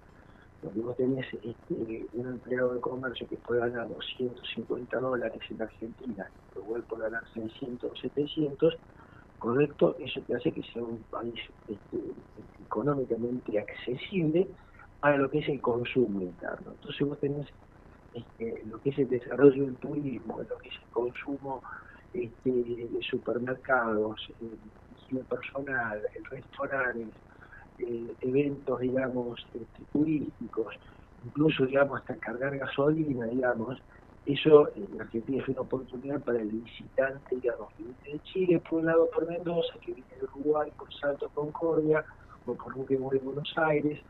donde vos tenés este, un empleado de comercio que puede ganar 250 dólares en Argentina, pero igual puede ganar 600 o 700, correcto, eso te hace que sea un país este, económicamente accesible a lo que es el consumo interno. Entonces vos tenés este, lo que es el desarrollo del turismo, lo que es el consumo este, de supermercados, higiene personal, el restaurante, eh, eventos, digamos, este, turísticos, incluso, digamos, hasta cargar gasolina, digamos, eso en Argentina es una oportunidad para el visitante, digamos, que viene de Chile, por un lado por Mendoza, que viene de Uruguay, por Salto Concordia, o por Luque de Buenos Aires,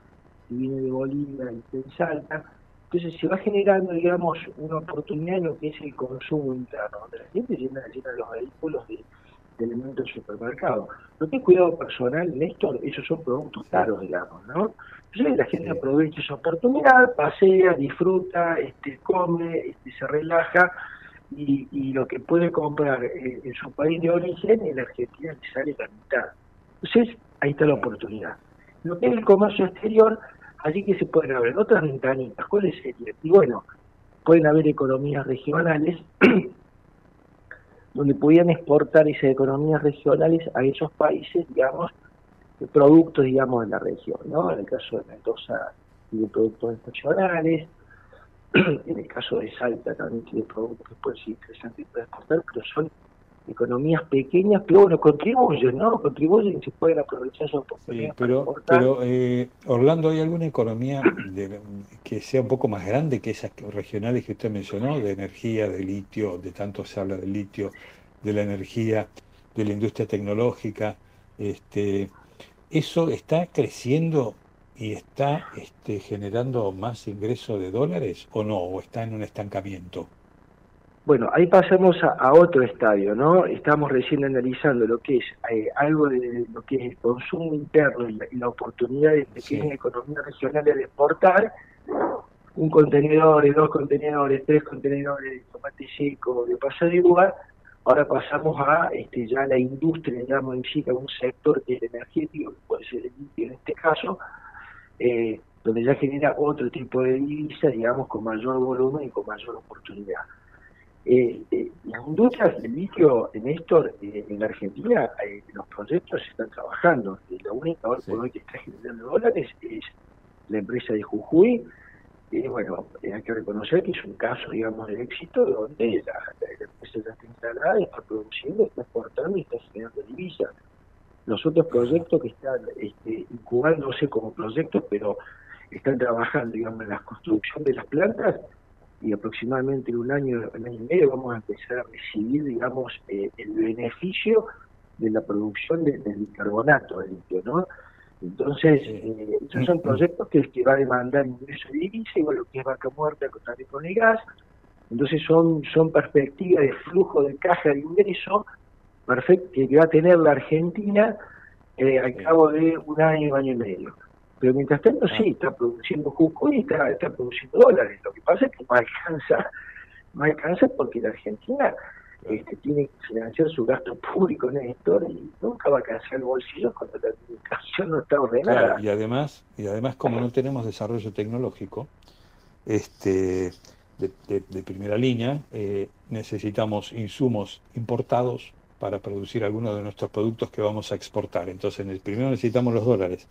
que viene de Bolivia y de Salta. Entonces se va generando, digamos, una oportunidad en lo que es el consumo interno, donde la gente llena, llena los vehículos de, de elementos del supermercado. Lo que es cuidado personal, Néstor, esos son productos caros, digamos, ¿no? Entonces la gente aprovecha esa oportunidad, pasea, disfruta, este, come, este, se relaja y, y lo que puede comprar eh, en su país de origen, en la Argentina le sale la mitad. Entonces ahí está la oportunidad. Lo que es el comercio exterior, allí que se pueden abrir otras ventanitas, ¿cuáles serían? Y bueno, pueden haber economías regionales donde podían exportar esas economías regionales a esos países, digamos, productos, digamos, de la región, ¿no? En el caso de Mendoza, de productos nacionales, en el caso de Salta también tiene productos que pueden ser interesantes para exportar, pero son economías pequeñas, pero bueno, contribuyen, ¿no? Contribuyen y se pueden aprovechar esas oportunidades. Sí, pero, pero eh, Orlando, ¿hay alguna economía de, que sea un poco más grande que esas regionales que usted mencionó, de energía, de litio, de tanto se habla del litio, de la energía, de la industria tecnológica? Este, ¿Eso está creciendo y está este, generando más ingreso de dólares o no? ¿O está en un estancamiento? Bueno, ahí pasamos a, a, otro estadio, ¿no? Estamos recién analizando lo que es eh, algo de lo que es el consumo interno y la, y la oportunidad de pequeñas sí. economías regionales de exportar un contenedor, dos contenedores, tres contenedores de tomate seco, de pasar de lugar. Ahora pasamos a este, ya la industria, digamos, en sí, a un sector que es energético, que puede ser el en este caso, eh, donde ya genera otro tipo de divisa, digamos, con mayor volumen y con mayor oportunidad. Eh, eh, las industrias del litio, Néstor, eh, en Argentina, eh, los proyectos se están trabajando. Y la única hoy por hoy que está generando dólares es la empresa de Jujuy. Y bueno, hay que reconocer que es un caso, digamos, de éxito donde la empresa ya está instalada, está produciendo, está exportando y está generando divisas. Los otros proyectos que están este, incubándose como proyectos, pero están trabajando, digamos, en la construcción de las plantas, y aproximadamente en un año, un año y medio vamos a empezar a recibir, digamos, eh, el beneficio de la producción de, del bicarbonato de litio, ¿no? Entonces, eh, esos son proyectos que, que va a demandar ingreso de divisa, igual lo que es vaca muerta también con el gas, entonces son, son perspectivas de flujo de caja de ingreso perfecto que va a tener la Argentina eh, al cabo de un año, año y medio. Pero mientras tanto sí, está produciendo Jujuy y está, está produciendo dólares. Lo que pasa es que no alcanza, no alcanza porque la Argentina este, tiene que financiar su gasto público, Néstor, y nunca va a alcanzar el bolsillo cuando la administración no está ordenada. Claro, y además, y además como no tenemos desarrollo tecnológico, este, de, de- de primera línea, eh, necesitamos insumos importados para producir algunos de nuestros productos que vamos a exportar. Entonces, en primero necesitamos los dólares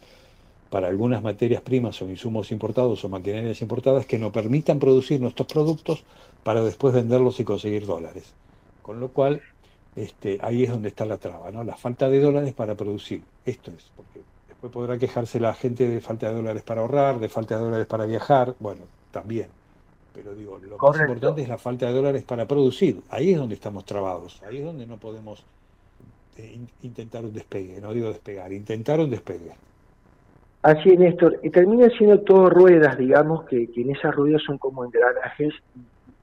para algunas materias primas o insumos importados o maquinarias importadas que nos permitan producir nuestros productos para después venderlos y conseguir dólares. Con lo cual, este, ahí es donde está la traba, ¿no? La falta de dólares para producir. Esto es, porque después podrá quejarse la gente de falta de dólares para ahorrar, de falta de dólares para viajar, bueno, también. Pero digo, lo más importante es la falta de dólares para producir. Ahí es donde estamos trabados, ahí es donde no podemos eh, in- intentar un despegue, no digo despegar, intentar un despegue. Así es, Néstor. Y termina siendo todo ruedas, digamos, que, que en esas ruedas son como engranajes.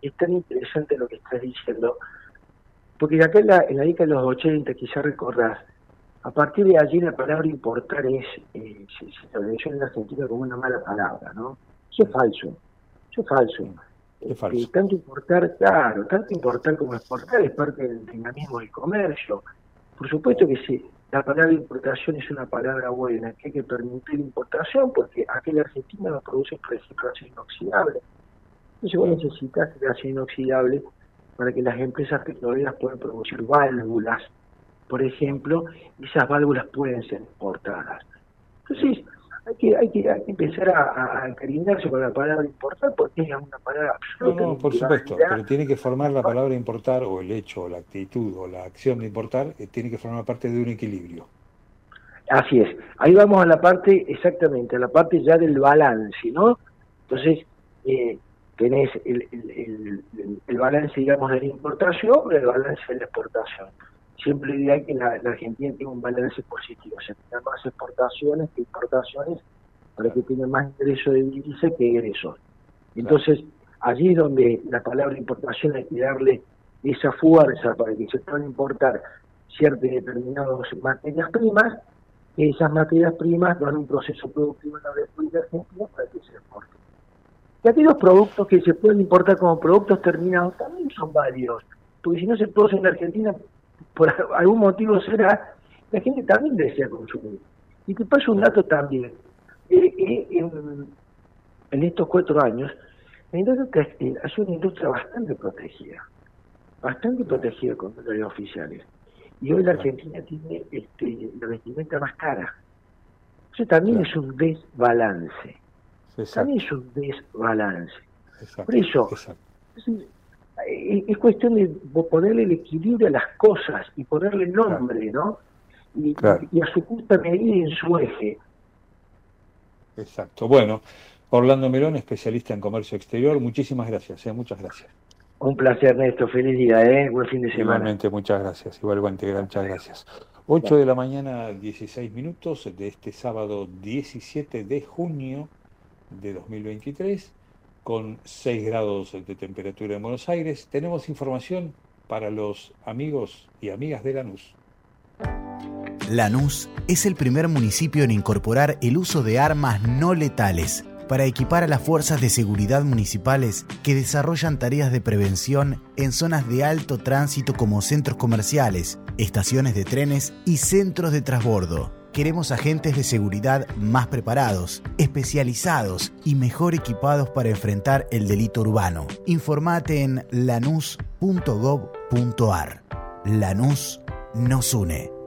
Es tan interesante lo que estás diciendo. Porque acá en la, en la década de los 80, quizás recordás, a partir de allí la palabra importar es, eh, se, estableció en la Argentina como una mala palabra, ¿no? Eso es falso. Eso es falso. Este, tanto importar, claro, tanto importar como exportar es parte del dinamismo del comercio. Por supuesto que sí, la palabra importación es una palabra buena, que hay que permitir importación porque aquí en la Argentina no produce, por ejemplo, acero inoxidable. Entonces vos necesitas el acero inoxidable para que las empresas petroleras puedan producir válvulas, por ejemplo, y esas válvulas pueden ser exportadas. Entonces, hay que, hay que, hay que empezar a, a, encariñarse con la palabra importar porque es una palabra No, absolutamente no, por supuesto, pero tiene que formar la palabra importar o el hecho o la actitud o la acción de importar, eh, tiene que formar parte de un equilibrio. Así es. Ahí vamos a la parte, exactamente, a la parte ya del balance, ¿no? Entonces, eh, tenés el, el, el- el- balance, digamos, de la importación el balance de la exportación. Siempre dirá que la, la Argentina tiene un balance positivo, o sea, tiene más exportaciones que importaciones, para que tiene más ingreso de divisa que egresos. Entonces, allí es donde la palabra importación hay que darle esa fuerza para que se puedan importar ciertas determinadas materias primas, que esas materias primas dan un proceso productivo en la República Argentina para que se exporten. Y aquellos productos que se pueden importar como productos terminados también son válidos, porque si no se producen en la Argentina, por algún motivo será, la gente también desea consumir. Y te paso un dato también. Eh, eh, en, en estos cuatro años, la industria textil ha sido una industria bastante protegida, bastante protegida con los oficiales. Y hoy la Argentina tiene este, la vestimenta más cara. Eso también es un desbalance. También es un desbalance. Por eso, es, es cuestión de ponerle el equilibrio a las cosas y ponerle nombre, ¿no? Y, Claro. y a su justa medida y en su eje. Exacto. Bueno, Orlando Melón, especialista en comercio exterior, muchísimas gracias, eh, muchas gracias. Un placer, Néstor. Feliz día, ¿eh? Buen fin de semana. Igualmente, muchas gracias. Igualmente, muchas gracias. 8 de la mañana, 16 minutos de este sábado 17 de junio de 2023, con 6 grados de temperatura en Buenos Aires. Tenemos información para los amigos y amigas de Lanús. Lanús es el primer municipio en incorporar el uso de armas no letales para equipar a las fuerzas de seguridad municipales que desarrollan tareas de prevención en zonas de alto tránsito como centros comerciales, estaciones de trenes y centros de transbordo. Queremos agentes de seguridad más preparados, especializados y mejor equipados para enfrentar el delito urbano. Informate en lanús.gov.ar. Lanús nos une.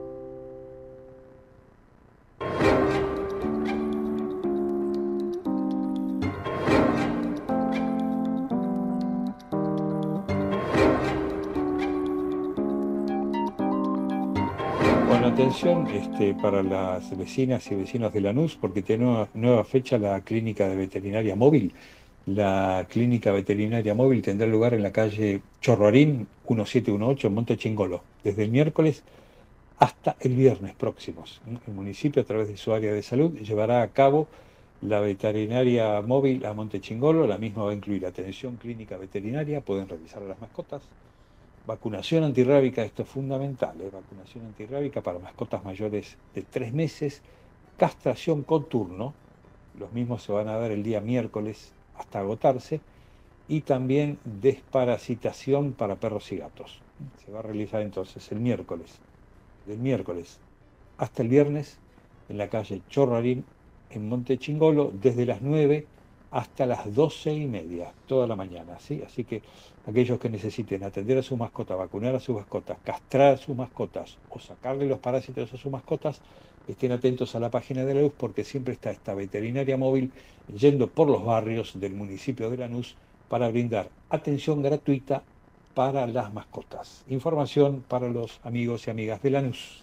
Este, para las vecinas y vecinos de Lanús, porque tiene nueva, fecha la clínica de veterinaria móvil. La clínica veterinaria móvil tendrá lugar en la calle Chorroarín 1718 en Monte Chingolo, desde el miércoles hasta el viernes próximos. El municipio, a través de su área de salud, llevará a cabo la veterinaria móvil a Monte Chingolo. La misma va a incluir atención clínica veterinaria, pueden revisar las mascotas, vacunación antirrábica, esto es fundamental, ¿eh? vacunación antirrábica para mascotas mayores de tres meses, castración con turno, los mismos se van a dar el día miércoles hasta agotarse, y también desparasitación para perros y gatos. Se va a realizar entonces el miércoles, del miércoles hasta el viernes, en la calle Chorrarín, en Monte Chingolo, desde las 9 hasta las 12 y media, toda la mañana. ¿sí? Así que aquellos que necesiten atender a su mascota, vacunar a sus mascotas, castrar a sus mascotas o sacarle los parásitos a sus mascotas, estén atentos a la página de la porque siempre está esta veterinaria móvil yendo por los barrios del municipio de Lanús para brindar atención gratuita para las mascotas. Información para los amigos y amigas de Lanús.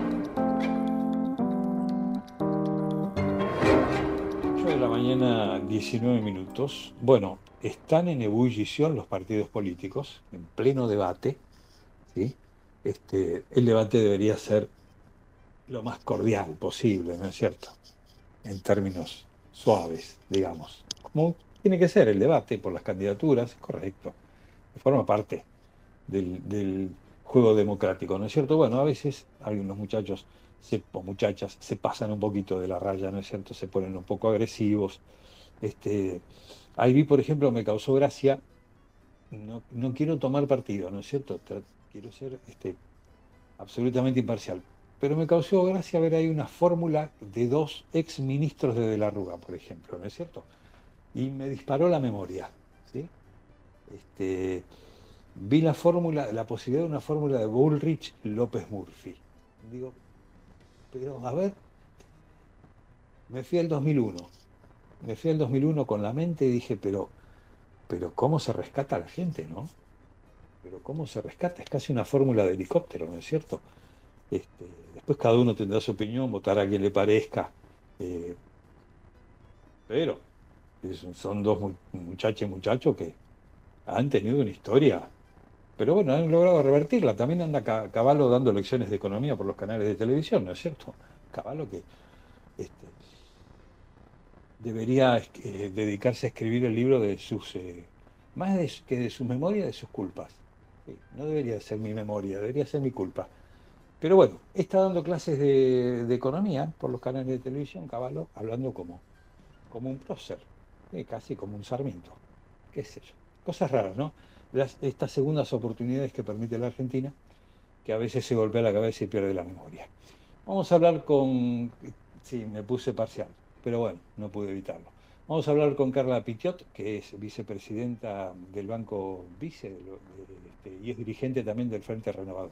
Mañana, 19 minutos. Bueno, están en ebullición los partidos políticos, en pleno debate. ¿sí? Este, el debate debería ser lo más cordial posible, ¿no es cierto? En términos suaves, digamos. Como tiene que ser el debate por las candidaturas, correcto. Forma parte del, del juego democrático, ¿no es cierto? Bueno, a veces algunos muchachos se- o muchachas se pasan un poquito de la raya, ¿no es cierto? Se ponen un poco agresivos. Este, ahí vi, por ejemplo, me causó gracia, no, no quiero tomar partido, ¿no es cierto? Quiero ser este, absolutamente imparcial. Pero me causó gracia ver ahí una fórmula de dos ex ministros de De la Rúa, por ejemplo, ¿no es cierto? Y me disparó la memoria, ¿sí? Este, vi la fórmula, la posibilidad de una fórmula de Bullrich López Murphy. Digo, pero a ver, me fui al 2001. Me fui al 2001 con la mente y dije, pero, pero ¿cómo se rescata a la gente, no? Pero ¿cómo se rescata? Es casi una fórmula de helicóptero, ¿no es cierto? Este, después cada uno tendrá su opinión, votará a quien le parezca. eh, pero son dos mu- muchachas y muchachos que han tenido una historia, pero bueno, han logrado revertirla. También anda Ca- Caballo dando lecciones de economía por los canales de televisión, ¿no es cierto? Caballo que este, debería eh, dedicarse a escribir el libro de sus, eh, más que de sus memorias, de sus culpas. No debería ser mi memoria, debería ser mi culpa. Pero bueno, está dando clases de, economía por los canales de televisión, Caballo, hablando como, como un prócer, sí, casi como un sarmiento, qué sé yo. Cosas raras, ¿no? Las- estas segundas oportunidades que permite la Argentina, que a veces se golpea la cabeza y pierde la memoria. Vamos a hablar con... Sí, me puse parcial, pero bueno, no pude evitarlo. Vamos a hablar con Carla Pitiot, que es vicepresidenta del Banco Vice de lo- de- este, y es dirigente también del Frente Renovador.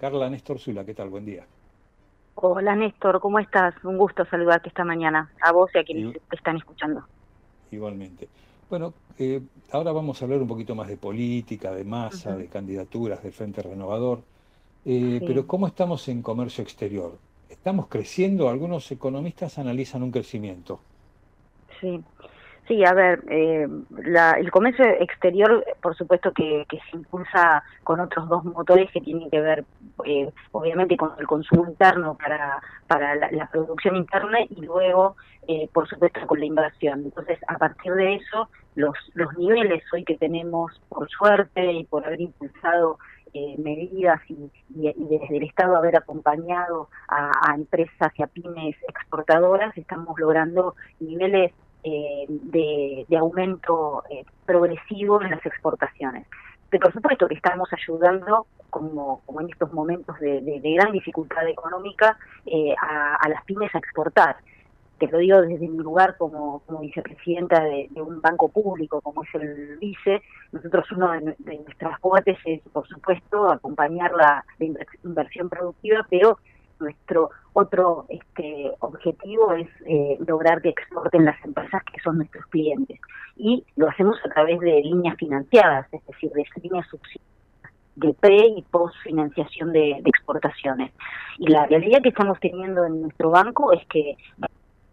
Carla Néstor Zula, ¿qué tal? Buen día. Hola Néstor, ¿cómo estás? Un gusto saludarte esta mañana, a vos y a quienes te están escuchando. Igualmente. Bueno, eh, ahora vamos a hablar un poquito más de política, de masa, de candidaturas del Frente Renovador. Eh, Sí. Pero ¿cómo estamos en comercio exterior? ¿Estamos creciendo? Algunos economistas analizan un crecimiento. Sí, sí, a ver, eh, la- el comercio exterior, por supuesto que, que se impulsa con otros dos motores que tienen que ver, eh, obviamente, con el consumo interno para, para la, producción interna y luego, eh, por supuesto, con la inversión. Entonces, a partir de eso, los, los niveles hoy que tenemos, por suerte y por haber impulsado eh, medidas y, y- y desde el Estado haber acompañado a, a empresas y a pymes exportadoras, estamos logrando niveles eh, de, aumento eh, progresivo en las exportaciones. Pero por supuesto que estamos ayudando, como, en estos momentos de, gran dificultad económica, eh, a, las pymes a exportar. Te lo digo desde mi lugar como, como vicepresidenta de, un banco público como es el VICE. Nosotros uno de, nue- de nuestras cuotas es, por supuesto, acompañar la, la inver- inversión productiva, pero nuestro otro este, objetivo es eh, lograr que exporten las empresas que son nuestros clientes. Y lo hacemos a través de líneas financiadas, es decir, de líneas subsidiadas. de pre y post financiación de, exportaciones. Y la realidad que estamos teniendo en nuestro banco es que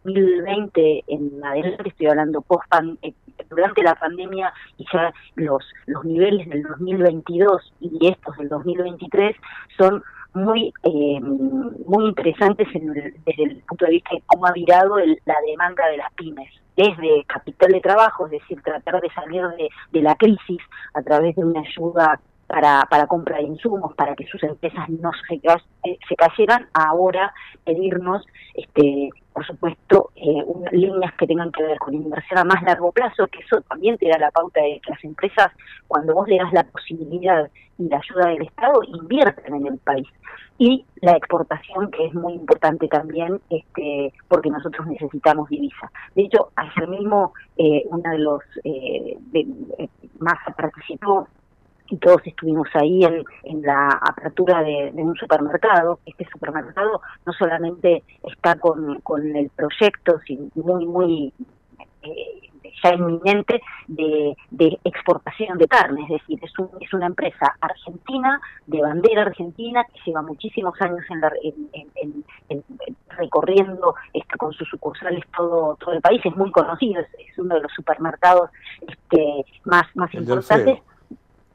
2020 en adelante, estoy hablando post eh, durante la pandemia y ya los, los niveles del 2022 y estos del 2023 son muy eh, muy interesantes desde el punto de vista de cómo ha virado la demanda de las pymes desde capital de trabajo, es decir, tratar de salir de, de la crisis a través de una ayuda para, para compra de insumos, para que sus empresas no se, eh, se cayeran, ahora pedirnos, este, por supuesto, eh, líneas que tengan que ver con inversión a más largo plazo, que eso también te da la pauta de que las empresas, cuando vos le das la posibilidad y la ayuda del Estado, invierten en el país. Y la exportación, que es muy importante también, este, porque nosotros necesitamos divisa. De hecho, ayer mismo, eh, uno de los eh, eh, más participó y todos estuvimos ahí en, en la apertura de, un supermercado. Este supermercado no solamente está con, con el proyecto, sino muy, muy eh, ya inminente de, de, exportación de carne, es decir, es, un, es una empresa argentina, de bandera argentina, que lleva muchísimos años en, la, en, en, recorriendo este, con sus sucursales todo, todo el país, es muy conocido, es, uno de los supermercados este, más, más importantes.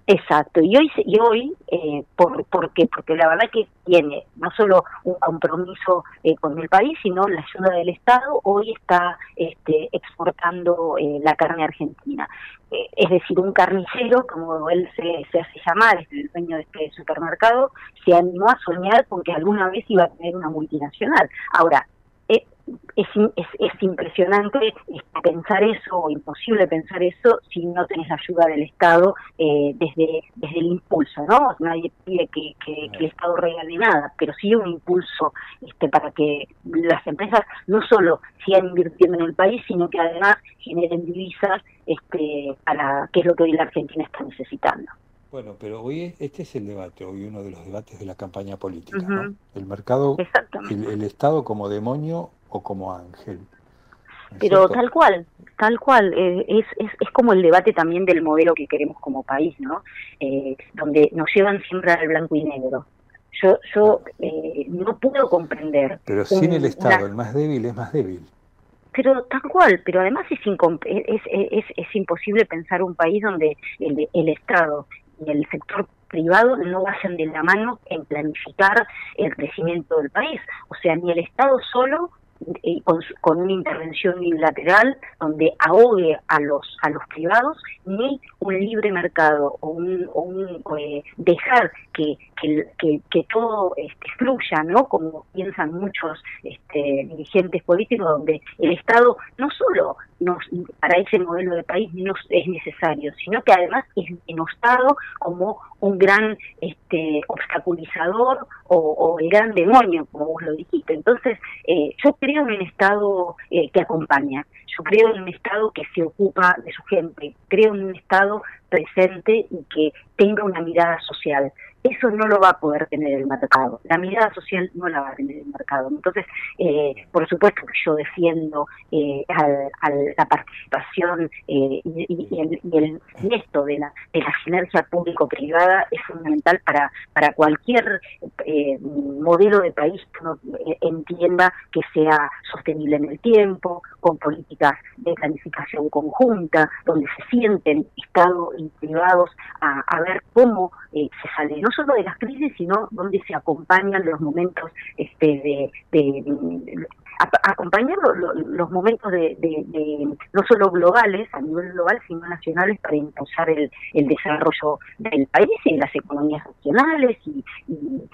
Exacto, y hoy, y hoy eh, por, porque, porque la verdad que tiene no solo un compromiso eh, con el país, sino la ayuda del Estado, hoy está este, exportando eh, la carne argentina. Eh, es decir, un carnicero, como él se, se hace llamar, es el dueño de este supermercado, se animó a soñar con que alguna vez iba a tener una multinacional. Ahora, es, es, es, impresionante este, pensar eso, o imposible pensar eso, si no tenés la ayuda del Estado eh, desde, desde el impulso, ¿no? Nadie pide que, que, el Estado regale nada, pero sí un impulso este, para que las empresas no solo sigan invirtiendo en el país, sino que además generen divisas, este, para que es lo que hoy la Argentina está necesitando. Bueno, pero hoy este es el debate, hoy uno de los debates de la campaña política, ¿no? El mercado, el, el Estado como demonio o como ángel. Pero tal cual, tal cual, eh, es, es, es como el debate también del modelo que queremos como país, ¿no? Eh, donde nos llevan siempre al blanco y negro. Yo, yo eh, no puedo comprender. Pero sin el Estado, el más débil es más débil. Pero tal cual, pero además es, es, es, es, imposible pensar un país donde el, el Estado y el sector privado no vayan de la mano en planificar el crecimiento del país. O sea, ni el Estado solo con, con, una intervención unilateral donde ahogue a los a los privados ni un libre mercado o un, o un eh, dejar que, que, que, todo este, fluya no como piensan muchos este, dirigentes políticos donde el Estado no solo nos, para ese modelo de país no es necesario sino que además es denostado como un gran este, obstaculizador o, el gran demonio como vos lo dijiste entonces eh, yo creo en un Estado eh, que acompaña, yo creo en un Estado que se ocupa de su gente, creo en un Estado presente y que tenga una mirada social. Eso no lo va a poder tener el mercado. La mirada social no la va a tener el mercado. Entonces, eh, por supuesto que yo defiendo eh, la participación eh, y, el, y, esto de la, de la sinergia público-privada es fundamental para, para cualquier eh, modelo de país que uno entienda que sea sostenible en el tiempo, con políticas de planificación conjunta, donde se sienten Estado y privados a, ver cómo se sale no solo de las crisis, sino donde se acompañan los momentos este, de, acompañar los, momentos de, no solo globales, a nivel global, sino nacionales para impulsar el, el desarrollo del país y de las economías nacionales y,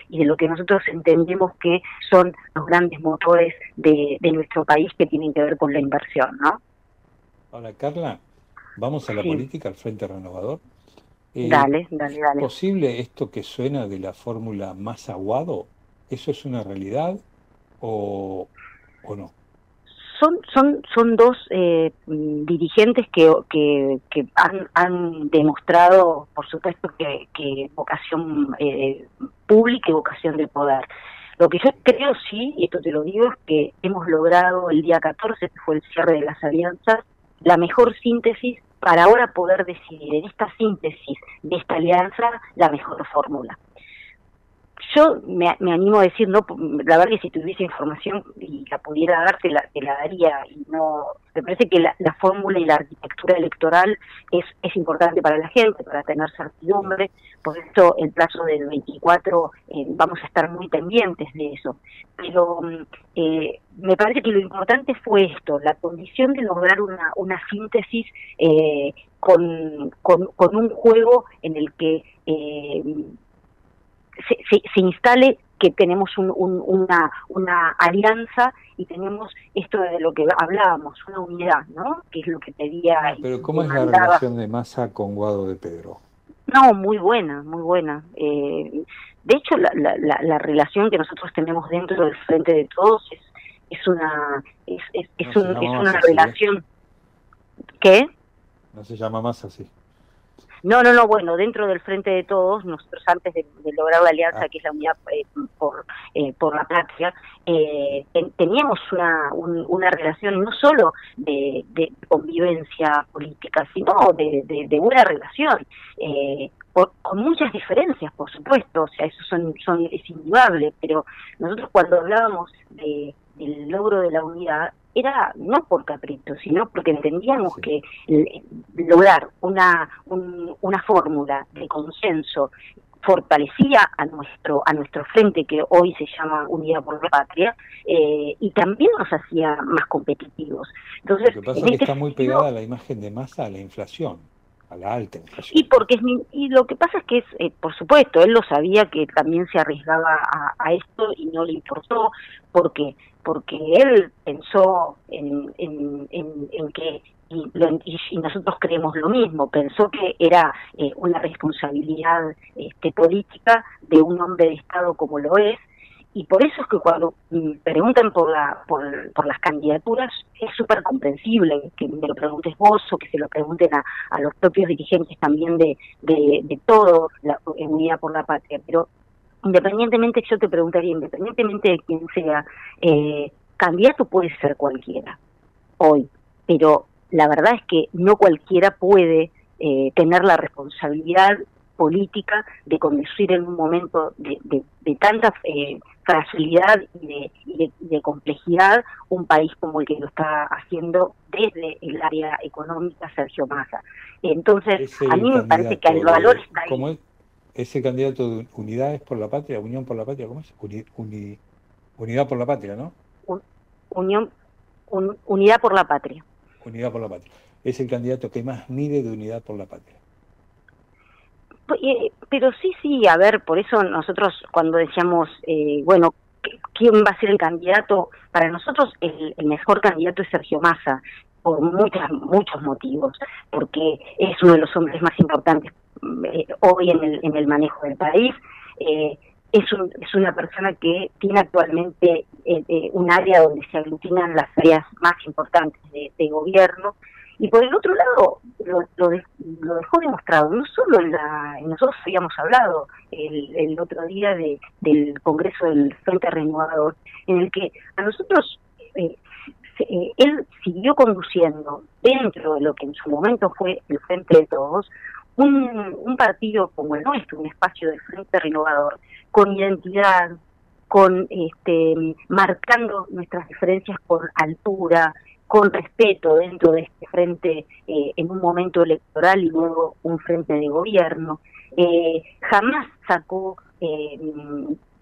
y, de lo que nosotros entendemos que son los grandes motores de, de nuestro país que tienen que ver con la inversión, ¿no? Ahora, Carla, vamos a la política, al Frente Renovador. Eh, dale, dale, dale. ¿Es posible esto que suena de la fórmula más aguado? ¿Eso es una realidad o, o no? Son, son, son dos eh, dirigentes que, que, que han, han, demostrado, por supuesto, que, que vocación eh, pública y vocación de poder. Lo que yo creo, sí, y esto te lo digo, es que hemos logrado el día 14, que fue el cierre de las alianzas, la mejor síntesis para ahora poder decidir en esta síntesis de esta alianza la mejor fórmula yo me, me, animo a decir, no, la verdad que si tuviese información y la pudiera dar, te la, te la daría. Y no, me parece que la, la fórmula y la arquitectura electoral es, es importante para la gente, para tener certidumbre. Por eso el plazo del 24 eh, vamos a estar muy pendientes de eso. Pero mm, eh, me parece que lo importante fue esto, la condición de lograr una, una síntesis eh, con, con, con, un juego en el que eh, se, se, se instale que tenemos un, un, una, una alianza y tenemos esto de lo que hablábamos, una unidad, ¿no? Que es lo que pedía. Ah, pero ¿cómo es la relación de Massa con Guado de Pedro? No, muy buena, muy buena. Eh, de hecho, la, la, la, la, relación que nosotros tenemos dentro del Frente de Todos es, es una es, es, es, no un, es una así, relación... ¿eh? ¿Qué? No se llama más así. No, no, no, bueno, dentro del Frente de Todos, nosotros antes de, de lograr la alianza, ah. que es la unidad eh, por, eh, por la patria, eh, ten, teníamos una, un, una relación no solo de, de, convivencia política, sino de, de, de buena relación. Por, con muchas diferencias, por supuesto, o sea, eso son, son, es indudable, pero nosotros cuando hablábamos de, del logro de la unidad, era no por capricho, sino porque entendíamos que lograr una, un, una fórmula de consenso fortalecía a nuestro a nuestro frente que hoy se llama Unidad por la Patria eh, y también nos hacía más competitivos. Entonces, lo que pasa es que este está muy pegada la imagen de masa a la inflación a la alta inflación. Y porque y lo que pasa es que es, eh, por supuesto, él lo sabía que también se arriesgaba a, esto y no le importó porque porque él pensó en, en, en, que y, lo, y, nosotros creemos lo mismo, pensó que era eh, una responsabilidad este, política de un hombre de Estado como lo es, y por eso es que cuando mm, preguntan por, la, por, por las candidaturas es súper comprensible que me lo preguntes vos o que se lo pregunten a, a los propios dirigentes también de, de, todo la Unidad por la Patria, pero independientemente, yo te preguntaría, independientemente de quién sea, eh, candidato puede ser cualquiera, hoy, pero la verdad es que no cualquiera puede eh, tener la responsabilidad política de conducir en un momento de, de, de tanta eh, fragilidad y de, y de, de, complejidad un país como el que lo está haciendo desde el área económica Sergio Massa. Entonces, a mí me parece que el valor está ahí ese candidato de Unidades por la Patria, Unión por la Patria, ¿cómo es? Uni, uni, unidad por la Patria, ¿no? Un, unión, un, Unidad por la Patria. Unidad por la Patria. Es el candidato que más mide de Unidad por la Patria. Eh, pero sí, sí, a ver, por eso nosotros cuando decíamos, eh, bueno, ¿quién va a ser el candidato? Para nosotros el, el mejor candidato es Sergio Massa, por muchas, muchos motivos, porque es uno de los hombres más importantes eh, hoy en el, en el manejo del país. Eh, es, un, es una persona que tiene actualmente eh, eh, un área donde se aglutinan las áreas más importantes de gobierno. Y por el otro lado, lo, de, dejó demostrado, no solo en la. Nosotros habíamos hablado el, el otro día de, del Congreso del Frente Renovador, en el que a nosotros eh, eh, él siguió conduciendo dentro de lo que en su momento fue el Frente de Todos, un, un partido como el nuestro, un espacio del Frente Renovador, con identidad, con este, marcando nuestras diferencias por altura, con respeto dentro de este frente eh, en un momento electoral y luego un frente de gobierno. Eh, jamás sacó eh,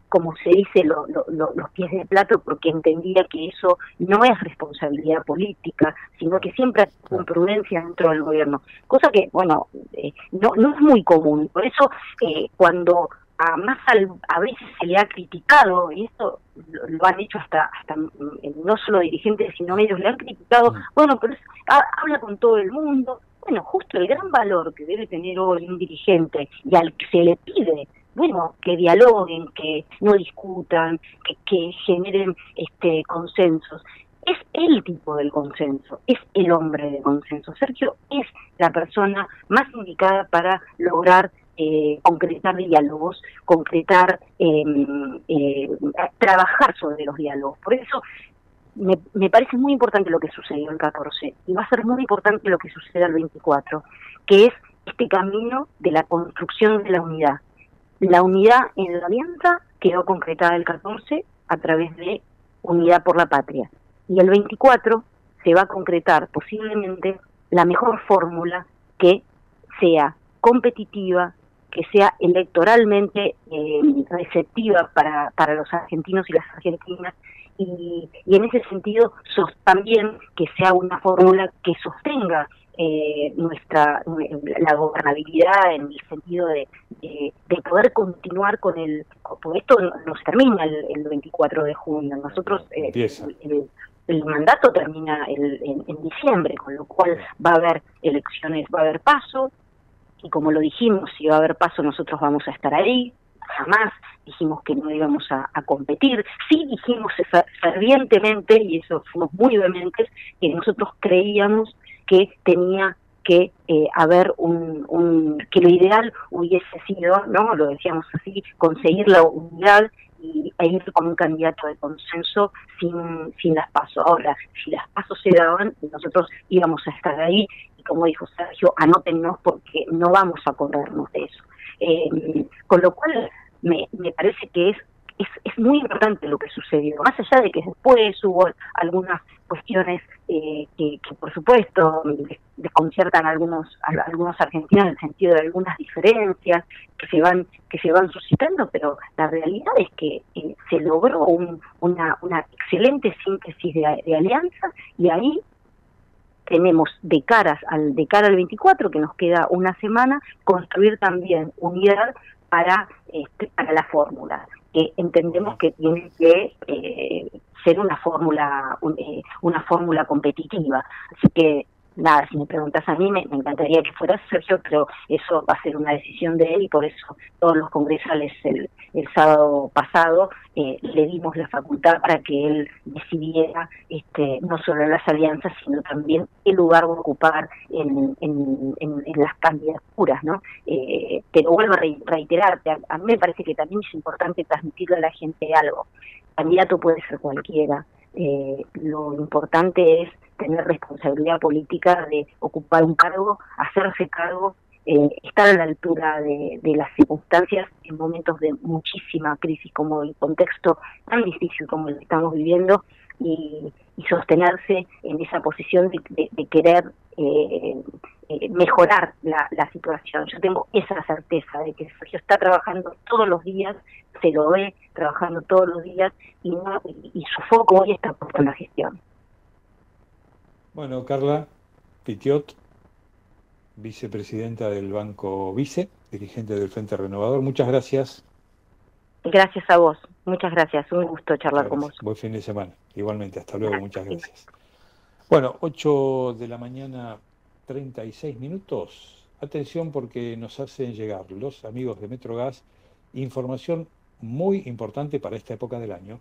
como se dice, lo, lo, lo, los pies de plato porque entendía que eso no es responsabilidad política, sino que siempre con prudencia dentro del gobierno, cosa que, bueno, eh, no, no es muy común. Por eso, eh, cuando a más a veces se le ha criticado, y esto lo, lo han hecho hasta, hasta no solo dirigentes, sino medios, le han criticado, bueno, pero es, ha, habla con todo el mundo. Bueno, justo el gran valor que debe tener hoy un dirigente y al que se le pide bueno, que dialoguen, que no discutan, que, que generen este consensos. Es el tipo del consenso, es el hombre de consenso. Sergio es la persona más indicada para lograr eh, concretar diálogos, concretar, eh, eh, trabajar sobre los diálogos. Por eso me, me parece muy importante lo que sucedió el 14 y va a ser muy importante lo que suceda el 24, que es este camino de la construcción de la unidad. La unidad en la alianza quedó concretada el 14 a través de Unidad por la Patria. Y el 24 se va a concretar posiblemente la mejor fórmula que sea competitiva, que sea electoralmente eh, receptiva para, para los argentinos y las argentinas y, y en ese sentido sos, también que sea una fórmula que sostenga eh, nuestra la gobernabilidad en el sentido de, de, de poder continuar con el porque esto no se termina el, el 24 de junio nosotros eh, el, el mandato termina el, en, en diciembre con lo cual va a haber elecciones va a haber paso y como lo dijimos si va a haber paso nosotros vamos a estar ahí jamás dijimos que no íbamos a, competir, sí dijimos fer- fervientemente, y eso fuimos muy vehementes, que nosotros creíamos que tenía que eh, haber un, un, que lo ideal hubiese sido, ¿no? Lo decíamos así, conseguir la unidad y, e ir con un candidato de consenso sin, sin las pasos. Ahora, si las pasos se daban, nosotros íbamos a estar ahí y como dijo Sergio, anótennos porque no vamos a corrernos de eso. Eh, con lo cual, me, me parece que es, es, es muy importante lo que sucedió, más allá de que después hubo algunas cuestiones eh, que, por supuesto, des- desconciertan a algunos, algunos argentinos en el sentido de algunas diferencias que se van que se van suscitando, pero la realidad es que eh, se logró un- una, una excelente síntesis de alianza y ahí tenemos de caras al de cara al 24 que nos queda una semana construir también unidad para este, para la fórmula que entendemos que tiene que eh, ser una fórmula un- eh, una fórmula competitiva. Así que nada si me preguntas a mí me, encantaría que fuera Sergio pero eso va a ser una decisión de él y por eso todos los congresales el, sábado pasado eh, le dimos la facultad para que él decidiera este, no solo las alianzas, sino también qué lugar va a ocupar en, las candidaturas, ¿no? Eh, pero vuelvo a re- reiterarte, a, a mí me parece que también es importante transmitirle a la gente algo. Candidato puede ser cualquiera. Eh, lo importante es tener responsabilidad política de ocupar un cargo, hacerse cargo eh, estar a la altura de, de las circunstancias en momentos de muchísima crisis como el contexto tan difícil como el que estamos viviendo y, y sostenerse en esa posición de, de- de querer eh, eh, mejorar la, la situación. Yo tengo esa certeza de que Sergio está trabajando todos los días, se lo ve trabajando todos los días y, no- y, y su foco hoy está puesto en la gestión. Bueno, Carla Pitiot, vicepresidenta del Banco Vice, dirigente del Frente Renovador, muchas gracias. Gracias a vos, muchas gracias, un gusto charlar con vos. Buen fin de semana. Igualmente, hasta luego, muchas gracias. Bueno, 8 de la mañana, 36 minutos. Atención porque nos hacen llegar los amigos de Metrogas información muy importante para esta época del año.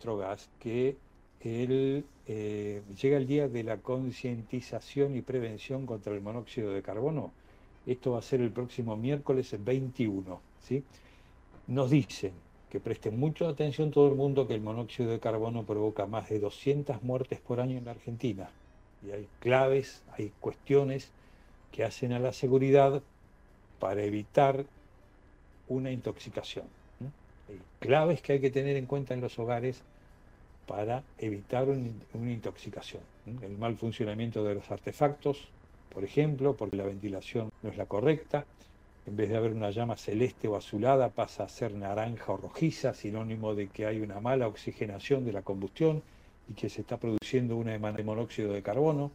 Metrogas que el, eh, llega el día de la concientización y prevención contra el monóxido de carbono. Esto va a ser el próximo miércoles 21. ¿sí? Nos dicen que presten mucha atención todo el mundo que el monóxido de carbono provoca más de 200 muertes por año en la Argentina. Y hay claves, hay cuestiones que hacen a la seguridad para evitar una intoxicación. Claves que hay que tener en cuenta en los hogares para evitar un- una intoxicación. El mal funcionamiento de los artefactos, por ejemplo, porque la ventilación no es la correcta. En vez de haber una llama celeste o azulada, pasa a ser naranja o rojiza, sinónimo de que hay una mala oxigenación de la combustión y que se está produciendo una emanación de monóxido de carbono.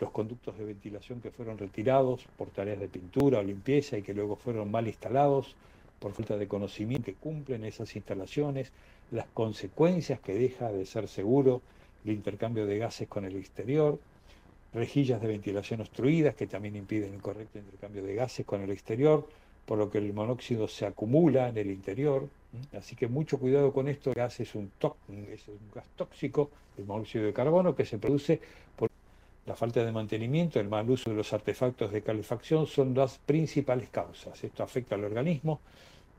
los conductos de ventilación que fueron retirados por tareas de pintura o limpieza y que luego fueron mal instalados por falta de conocimiento que cumplen esas instalaciones, las consecuencias que deja de ser seguro el intercambio de gases con el exterior, rejillas de ventilación obstruidas que también impiden el correcto intercambio de gases con el exterior, por lo que el monóxido se acumula en el interior. Así que mucho cuidado con esto, el gas es un, es un gas tóxico, el monóxido de carbono, que se produce por la falta de mantenimiento, el mal uso de los artefactos de calefacción son las principales causas. Esto afecta al organismo.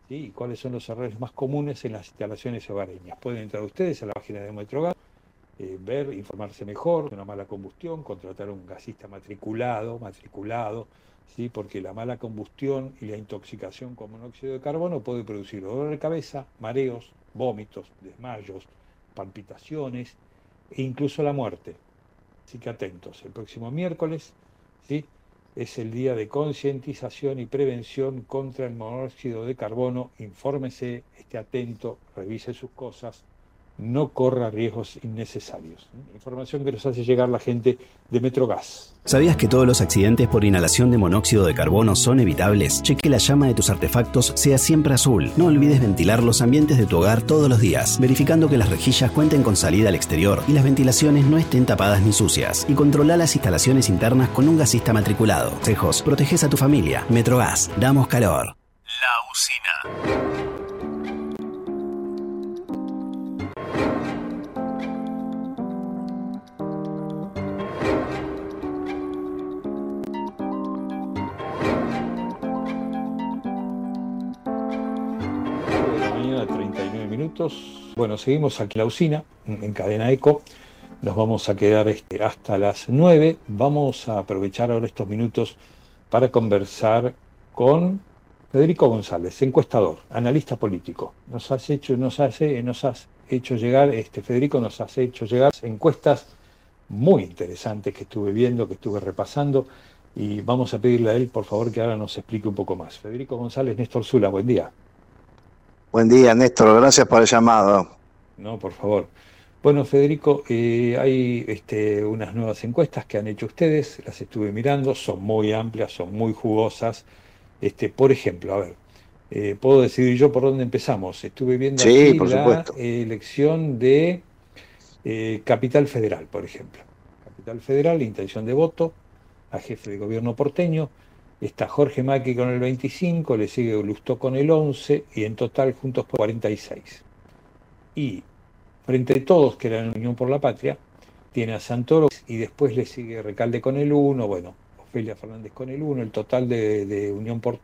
¿Sí? ¿Y cuáles son los errores más comunes en las instalaciones hogareñas? Pueden entrar ustedes a la página de Metrogas eh, ver, informarse mejor, una mala combustión, contratar un gasista matriculado, matriculado, ¿sí? porque la mala combustión y la intoxicación con monóxido de carbono puede producir dolor de cabeza, mareos, vómitos, desmayos, palpitaciones e incluso la muerte. Así que atentos, el próximo miércoles ¿sí? Es el día de concientización y prevención contra el monóxido de carbono. Infórmese, esté atento, revise sus cosas, no corra riesgos innecesarios. Información que nos hace llegar la gente de Metrogas. ¿Sabías que todos los accidentes por inhalación de monóxido de carbono son evitables? Cheque la llama de tus artefactos sea siempre azul. No olvides ventilar los ambientes de tu hogar todos los días, verificando que las rejillas cuenten con salida al exterior y las ventilaciones no estén tapadas ni sucias. Y controla las instalaciones internas con un gasista matriculado. Cejos, proteges a tu familia. Metrogas, damos calor. La usina. Bueno, seguimos aquí la usina, en cadena ECO. Nos vamos a quedar este, hasta las 9. Vamos a aprovechar ahora estos minutos para conversar con Federico González, encuestador, analista político. Nos has hecho, nos hace, nos has hecho llegar, este Federico nos has hecho llegar encuestas muy interesantes que estuve viendo, que estuve repasando, y vamos a pedirle a él, por favor, que ahora nos explique un poco más. Federico González, Néstor Zula, buen día. Buen día, Néstor. Gracias por el llamado. No, por favor. Bueno, Federico, eh, hay este, unas nuevas encuestas que han hecho ustedes, las estuve mirando, son muy amplias, son muy jugosas. Este, por ejemplo, a ver, eh, puedo decidir yo por dónde empezamos. Estuve viendo Sí, aquí por la supuesto. elección de eh, Capital Federal, por ejemplo. Capital Federal, intención de voto a jefe de gobierno porteño. Está Jorge Macri con el 25, le sigue Lustó con el 11 y en total juntos por 46. Y frente a todos, que eran Unión por la Patria, tiene a Santoro y después le sigue Recalde con el 1, bueno, Ofelia Fernández con el 1, el total de, Unión por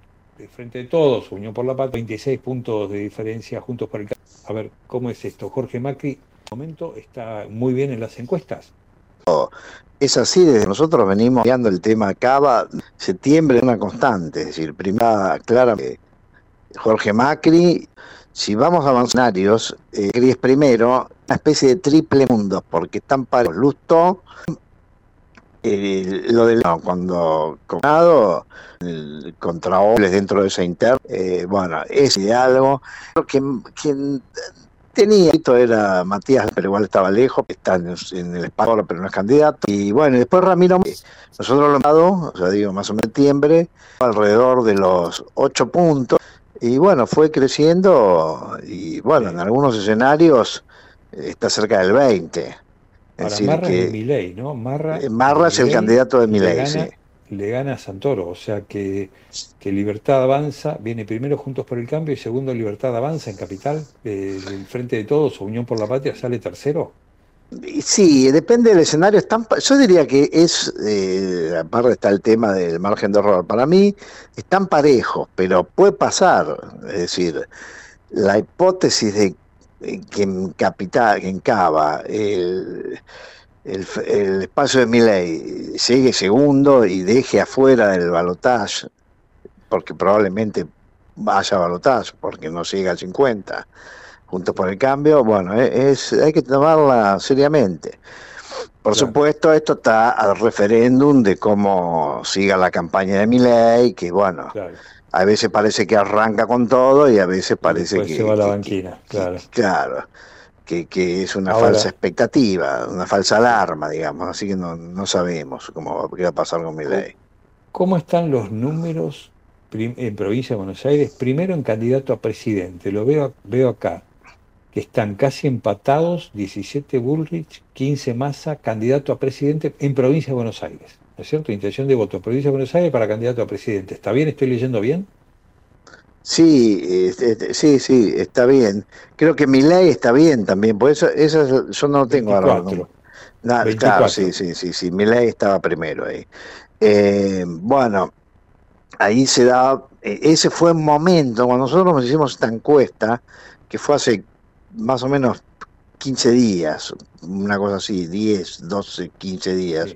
frente de todos, Unión por la Patria, 26 puntos de diferencia juntos por el. A ver, ¿cómo es esto? Jorge Macri, en este momento, está muy bien en las encuestas. Es así, desde nosotros venimos viendo el tema Cava, septiembre es una constante, es decir, primera clara que Jorge Macri, si vamos a avanzarios, eh, Macri es primero, una especie de triple mundo, porque están para Lusto, eh, lo del no, cuando Conado, contra Obles dentro de esa interna, eh, bueno, es algo, que quien tenía esto era Matías, pero igual estaba lejos, está en, en el espacio, pero no es candidato. Y bueno, y después Ramiro, nosotros lo hemos dado, o sea, digo, más o menos septiembre, alrededor de los ocho puntos. Y bueno, fue creciendo y bueno, en algunos escenarios eh, está cerca del 20. Es Para decir, Marra que Milei, ¿no? Marra, eh, Marra es el candidato de le Milei, sí. Le gana a Santoro, o sea que, que Libertad Avanza viene primero Juntos por el Cambio y segundo Libertad Avanza en Capital, eh, el Frente de Todos o Unión por la Patria sale tercero. Sí, depende del escenario. Yo diría que es, eh, aparte está el tema del margen de error. Para mí están parejos, pero puede pasar. Es decir, la hipótesis de eh, que en Capital, que en Cava, el, el, el espacio de Milei llegue segundo y deje afuera del balotaje, porque probablemente vaya a balotaje, porque no llega al 50 juntos por el cambio, bueno, e- es, hay que tomarla seriamente. Por supuesto, esto está al referéndum de cómo siga la campaña de Milei, que bueno, a veces parece que arranca con todo y a veces parece Después que, se va a la que- banquina, claro. claro, que, que es una Ahora- falsa expectativa, una falsa alarma, digamos, así que no, no sabemos cómo qué va a pasar con mi ley. ¿Cómo están los números en provincia de Buenos Aires? Primero en candidato a presidente, lo veo, veo acá, que están casi empatados, 17 Bullrich, 15 Massa, candidato a presidente en provincia de Buenos Aires. ¿No es cierto? Intención de voto, provincia de Buenos Aires para candidato a presidente. ¿Está bien? ¿Estoy leyendo bien? Sí, este, este, sí, sí, está bien. Creo que mi ley está bien también, por eso, eso yo no lo tengo ahora. 24. no. Na- 24. claro, sí, sí, sí, sí, mi ley estaba primero ahí. Eh, bueno, ahí se da, eh, ese fue un momento, cuando nosotros nos hicimos esta encuesta, que fue hace más o menos 15 días, una cosa así, 10, 12, 15 días,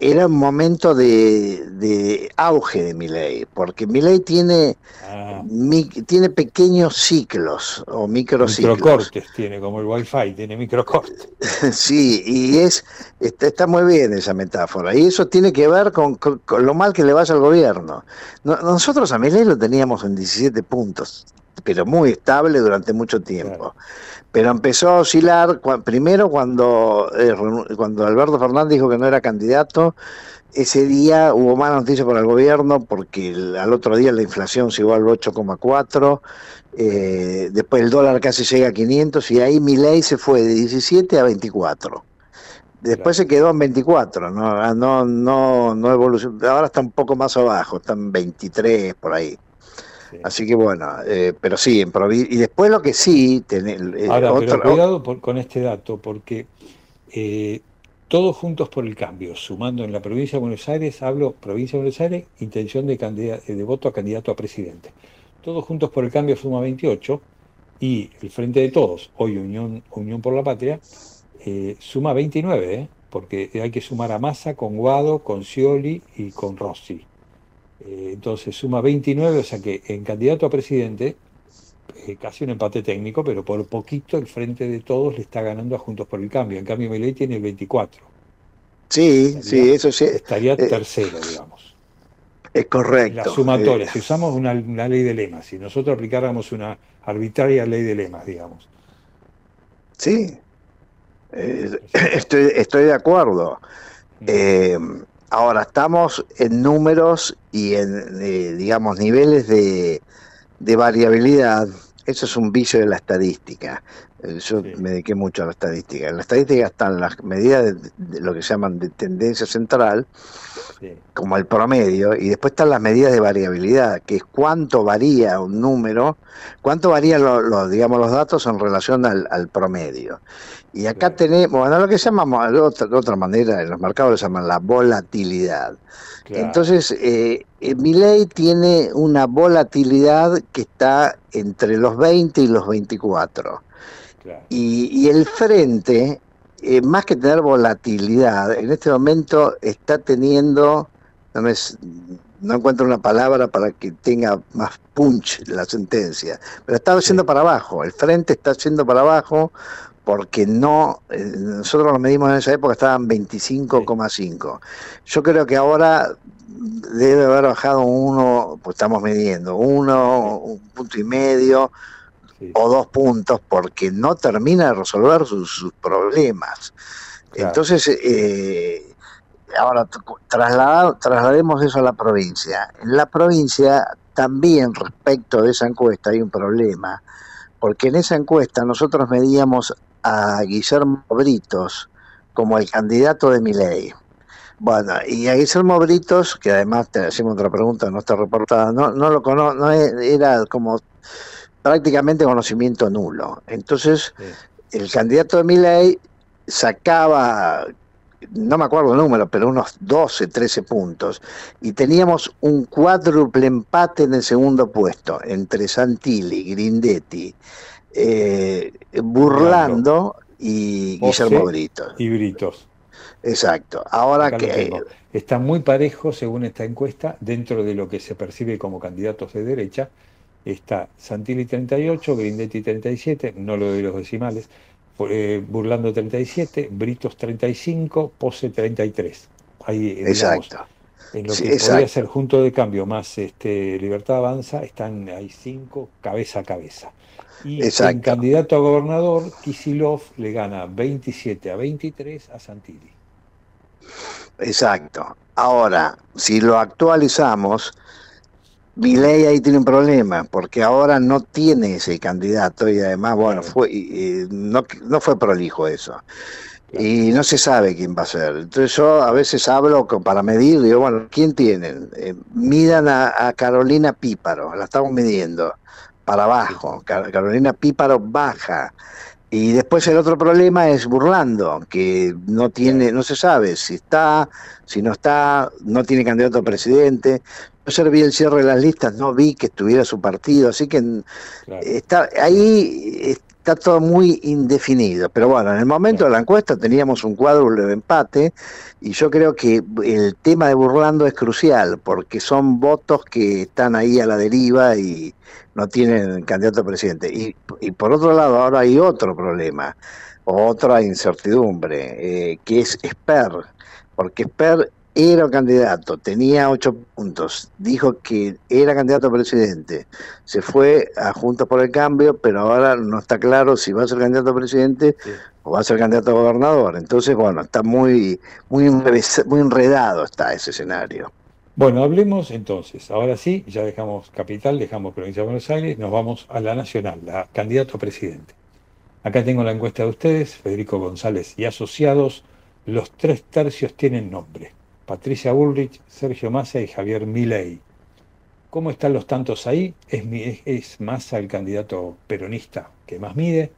era un momento de, de auge de mi ley, porque mi ley tiene, Ah. mi- tiene pequeños ciclos o microciclos. Microcortes tiene, como el Wi-Fi, tiene microcortes. Sí, y es está, está muy bien esa metáfora. Y eso tiene que ver con, con- con lo mal que le vaya al gobierno. No- nosotros a Milei lo teníamos en 17 puntos, pero muy estable durante mucho tiempo. Pero empezó a oscilar primero cuando, eh, cuando Alberto Fernández dijo que no era candidato. Ese día hubo mala noticia para el gobierno porque el- al otro día la inflación se llegó al 8,4, eh, después el dólar casi llega a 500 y ahí mi ley se fue de 17 a 24. Después se quedó en 24, no, Ah, no, no, no evolucionó. Ahora está un poco más abajo, está en 23 por ahí. Así que bueno, eh, pero sí, en y después lo que sí, tener, eh, Ahora, otro- pero cuidado por- con este dato, porque eh, todos juntos por el cambio, sumando en la provincia de Buenos Aires, hablo provincia de Buenos Aires, intención de, eh, de voto a candidato a presidente. Todos juntos por el cambio suma 28 y el Frente de Todos, hoy Unión, Unión por la Patria, eh, suma 29, ¿eh? porque hay que sumar a Massa con Guado, con Scioli y con Rossi. Eh, entonces suma 29, o sea que en candidato a presidente eh, casi un empate técnico, pero por poquito el frente de todos le está ganando a Juntos por el Cambio. En cambio, Milei tiene el 24. sí, sí, eso sí, Estaría eh, tercero, digamos. es correcto. La sumatoria, si usamos una, una ley de lemas, si nosotros aplicáramos una arbitraria ley de lemas, digamos. Sí, Eh, estoy, estoy de acuerdo. Eh, ahora, estamos en números y en, eh, digamos, niveles de, de variabilidad. Eso es un vicio de la estadística. Eh, Yo me dediqué mucho a la estadística. En la estadística están las medidas de, de lo que se llaman de tendencia central, como el promedio, y después están las medidas de variabilidad, que es cuánto varía un número, cuánto varían lo- lo- digamos, los datos en relación al, al promedio. Y acá tenemos, bueno, lo que llamamos, de otra, de otra manera, en los mercados lo llaman la volatilidad. Claro. Entonces, eh, eh, Milei tiene una volatilidad que está entre los 20 y los 24. Y, y el frente, eh, más que tener volatilidad, en este momento está teniendo, no, me no encuentro una palabra para que tenga más punch la sentencia, pero está yendo para abajo, el frente está yendo para abajo porque no, eh, nosotros lo medimos en esa época, estaban 25,5. Yo creo que ahora debe haber bajado uno, pues estamos midiendo, uno, un punto y medio o dos puntos, porque no termina de resolver sus, sus problemas. Entonces, eh, ahora traslademos eso a la provincia. En la provincia también respecto de esa encuesta hay un problema, porque en esa encuesta nosotros medíamos a Guillermo Britos como el candidato de Milei. Bueno, y a Guillermo Britos, que además te hacemos otra pregunta, no está reportada, no, no lo cono no e- era como prácticamente conocimiento nulo. Entonces, el candidato de Milei sacaba, no me acuerdo el número, pero unos 12, 13 puntos, y teníamos un cuádruple empate en el segundo puesto, entre Santilli, Grindetti, eh, Burlando y José Guillermo Britos. Y Britos. Exacto. Ahora Acá que tengo. Está muy parejo, según esta encuesta, dentro de lo que se percibe como candidatos de derecha. Está Santilli 38, Grindetti 37, no lo de los decimales, eh, Burlando 37, Britos 35, Pose 33. Ahí, eh, digamos, Exacto. En lo Sí, que podría ser Junto de Cambio más este, Libertad Avanza, están ahí cinco cabeza a cabeza. Y Exacto. candidato a gobernador, Kisilov le gana 27 a 23 a Santilli. Exacto. Ahora, si lo actualizamos, Milei ahí tiene un problema, porque ahora no tiene ese candidato y además, bueno, fue, no, no fue prolijo eso. Y no se sabe quién va a ser. Entonces yo a veces hablo con- para medir, digo, bueno, ¿quién tienen? Eh, midan a, a Carolina Píparo, la estamos midiendo, para abajo. Car- Carolina Píparo baja. Y después el otro problema es Burlando, que no tiene, no se sabe si está, si no está, no tiene candidato a presidente. Yo ayer vi el cierre de las listas, no vi que estuviera su partido, así que está ahí está todo muy indefinido. Pero bueno, en el momento de la encuesta teníamos un cuadro de empate y yo creo que el tema de Burlando es crucial porque son votos que están ahí a la deriva y no tienen candidato a presidente. Y, y por otro lado, ahora hay otro problema, otra incertidumbre, eh, que es Esper, porque Esper era candidato, tenía ocho puntos, dijo que era candidato a presidente, se fue a Juntos por el Cambio, pero ahora no está claro si va a ser candidato a presidente o va a ser candidato a gobernador. Entonces, bueno, está muy, muy, muy enredado está ese escenario. Bueno, hablemos entonces, ahora sí, ya dejamos capital, dejamos provincia de Buenos Aires, nos vamos a la nacional, la candidato a presidente. Acá tengo la encuesta de ustedes, Federico González y asociados, los tres tercios tienen nombre, Patricia Bullrich, Sergio Massa y Javier Milei. ¿Cómo están los tantos ahí? ¿Es, es, Massa el candidato peronista que más mide?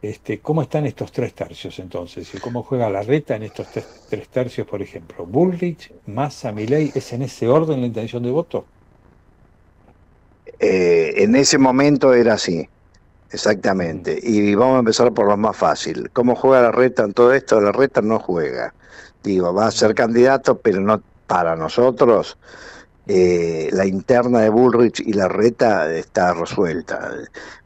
Este, ¿Cómo están estos tres tercios entonces? ¿Y cómo juega la reta en estos tres, tres tercios, por ejemplo? Bullrich, Massa, Milei, ¿es en ese orden la intención de voto? Eh, en ese momento era así, exactamente. Y vamos a empezar por lo más fácil. ¿Cómo juega la reta en todo esto? La reta no juega. Digo, va a ser candidato, pero no para nosotros. eh, la interna de Bullrich y la reta está resuelta.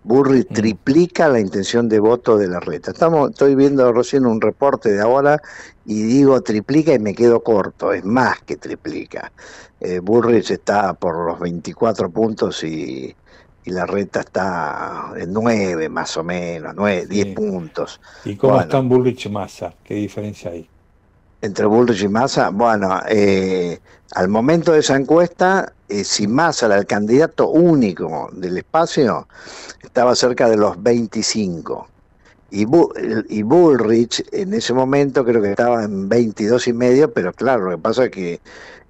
Bullrich triplica la intención de voto de la reta. Estamos, estoy viendo recién un reporte de ahora y digo triplica y me quedo corto, es más que triplica. Eh, Bullrich está por los 24 puntos y, y la reta está en 9 más o menos, 9, 10 puntos. ¿Y cómo Bueno. están Bullrich y Massa? ¿Qué diferencia hay? Entre Bullrich y Massa, bueno, eh, al momento de esa encuesta, eh, si Massa era el candidato único del espacio, estaba cerca de los 25. Y, Bu- y Bullrich en ese momento creo que estaba en 22 y medio, pero claro, lo que pasa es que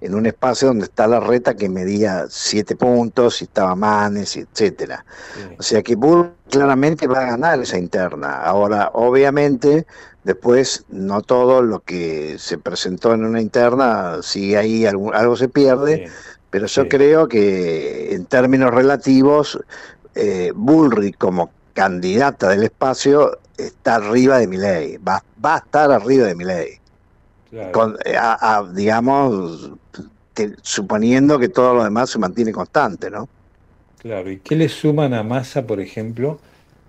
en un espacio donde está la reta que medía 7 puntos, y estaba Manes, etcétera. O sea que Bull claramente va a ganar esa interna. Ahora, obviamente, después no todo lo que se presentó en una interna, si ahí algo, algo se pierde, pero yo creo que en términos relativos, eh, Bullrich como candidata del espacio está arriba de Milei, va, va a estar arriba de Milei. Claro. Con- eh, a- a, digamos, suponiendo que todo lo demás se mantiene constante, ¿no? Claro, ¿y qué le suman a Massa, por ejemplo,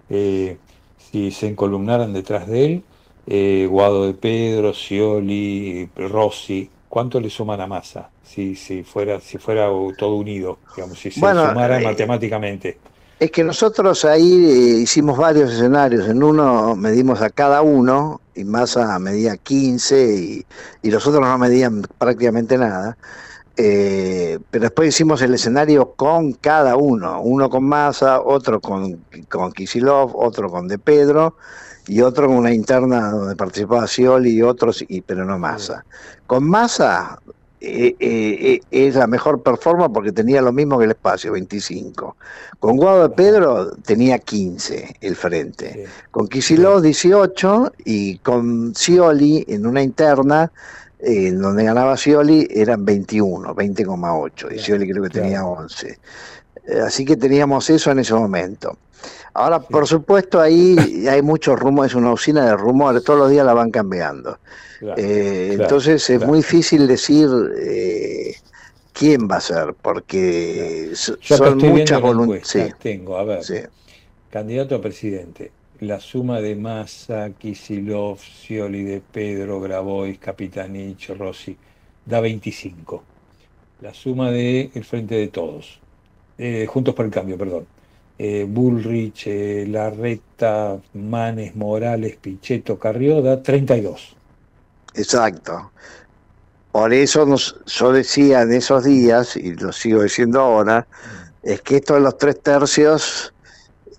eh, si se encolumnaran detrás de él? eh, Guado de Pedro, Scioli, Rossi, ¿cuánto le suman a Massa? Si, si fuera, si fuera todo unido, digamos, si se Bueno, sumara eh, matemáticamente. Es que nosotros ahí hicimos varios escenarios. En uno medimos a cada uno y Massa medía 15 y, y los otros no medían prácticamente nada. Eh, pero después hicimos el escenario con cada uno, uno con Massa, otro con, con Kisilov, otro con De Pedro y otro con una interna donde participaba Scioli y otros, y, pero no Massa. Con Massa eh, eh, eh, es la mejor performance porque tenía lo mismo que el espacio, 25. Con Guado de Pedro tenía 15 el frente. Con Kisilov 18 y con Scioli en una interna eh, en donde ganaba Scioli eran 21, 20,8 y Scioli creo que tenía 11. Eh, Así que teníamos eso en ese momento. Ahora, por supuesto, ahí hay muchos rumores, es una usina de rumores, todos los días la van cambiando. Claro, Eh, claro, entonces es claro. muy difícil decir eh, quién va a ser, porque so- son muchas voluntades. encuesta, tengo, a ver, candidato a presidente, la suma de Massa, Kisilov, Scioli de Pedro, Grabois, Capitanich, Rossi, da 25. la suma de el Frente de Todos, eh, Juntos por el Cambio, perdón. Eh, Bullrich, eh, Larreta, Manes, Morales, Pichetto, Carrioda, 32. Exacto. Por eso nos, yo decía en esos días, y lo sigo diciendo ahora, es que esto de los tres tercios,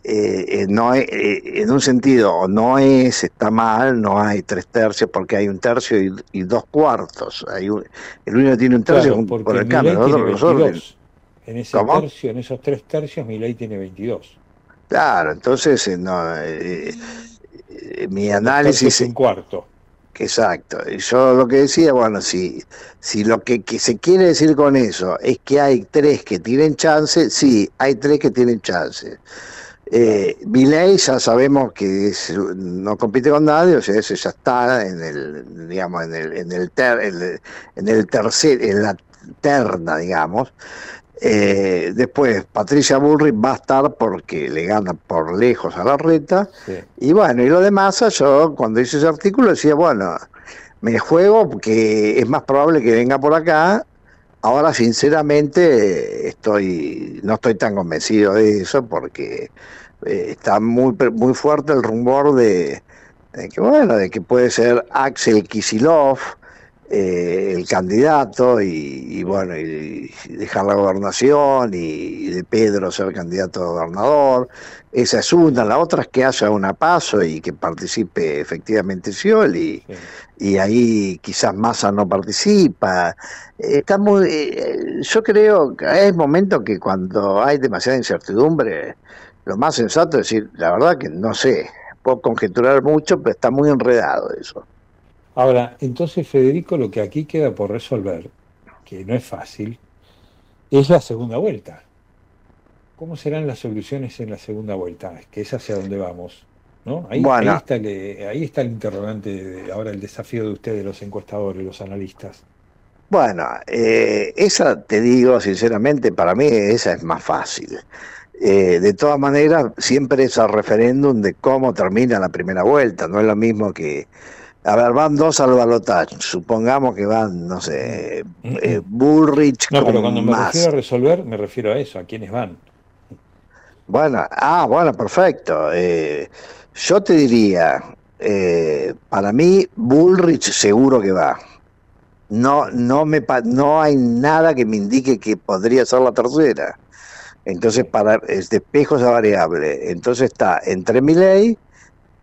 eh, eh, no es- eh, en un sentido, no es, está mal, no hay tres tercios porque hay un tercio y, y dos cuartos. Hay un- el que tiene un tercio Claro, por el cambio, tiene otros los orden. 22. En ese ¿Cómo? tercio, en esos tres tercios, Milei tiene 22. Claro, entonces eh, no, eh, eh, mi análisis es un cuarto. Exacto. Yo lo que decía, bueno, si, si lo que, que se quiere decir con eso es que hay tres que tienen chance, sí, hay tres que tienen chance. Eh, Milei ya sabemos que es- no compite con nadie, o sea, ese ya está en el, digamos, en el, en el, ter- en el, en el tercer, en la terna, digamos. Eh, después, Patricia Bullrich va a estar porque le gana por lejos a la reta. Y bueno, y lo de Massa, yo cuando hice ese artículo decía, bueno, me juego porque es más probable que venga por acá. Ahora, sinceramente, estoy no estoy tan convencido de eso porque eh, está muy muy fuerte el rumor de, de que bueno, de que puede ser Axel Kisilov eh, el candidato y, y bueno, y, y dejar la gobernación y, de Pedro ser candidato a gobernador. Esa es una. La otra es que haya una paso y que participe efectivamente Scioli. Y ahí quizás Massa no participa. Eh, Está muy, eh, yo creo que hay momentos que cuando hay demasiada incertidumbre, lo más sensato es decir, la verdad que no sé, puedo conjeturar mucho, pero está muy enredado eso. Ahora, entonces, Federico, lo que aquí queda por resolver, que no es fácil, es la segunda vuelta. ¿Cómo serán las soluciones en la segunda vuelta? Que es hacia donde vamos. ¿no? Ahí, Bueno. ahí está el, ahí está el interrogante, de- ahora el desafío de ustedes, los encuestadores, los analistas. Bueno, eh, esa te digo sinceramente, para mí esa es más fácil. Eh, de todas maneras, siempre es al referéndum de cómo termina la primera vuelta, no es lo mismo que, a ver, van dos al balotaje, supongamos que van, no sé, eh, Bullrich No, pero cuando me refiero a resolver, me refiero a eso, a quiénes van. Bueno, ah, bueno, perfecto. Eh, yo te diría, eh, para mí Bullrich seguro que va. No, no me, no hay nada que me indique que podría ser la tercera. Entonces, para es despejo esa variable. Entonces está entre Milei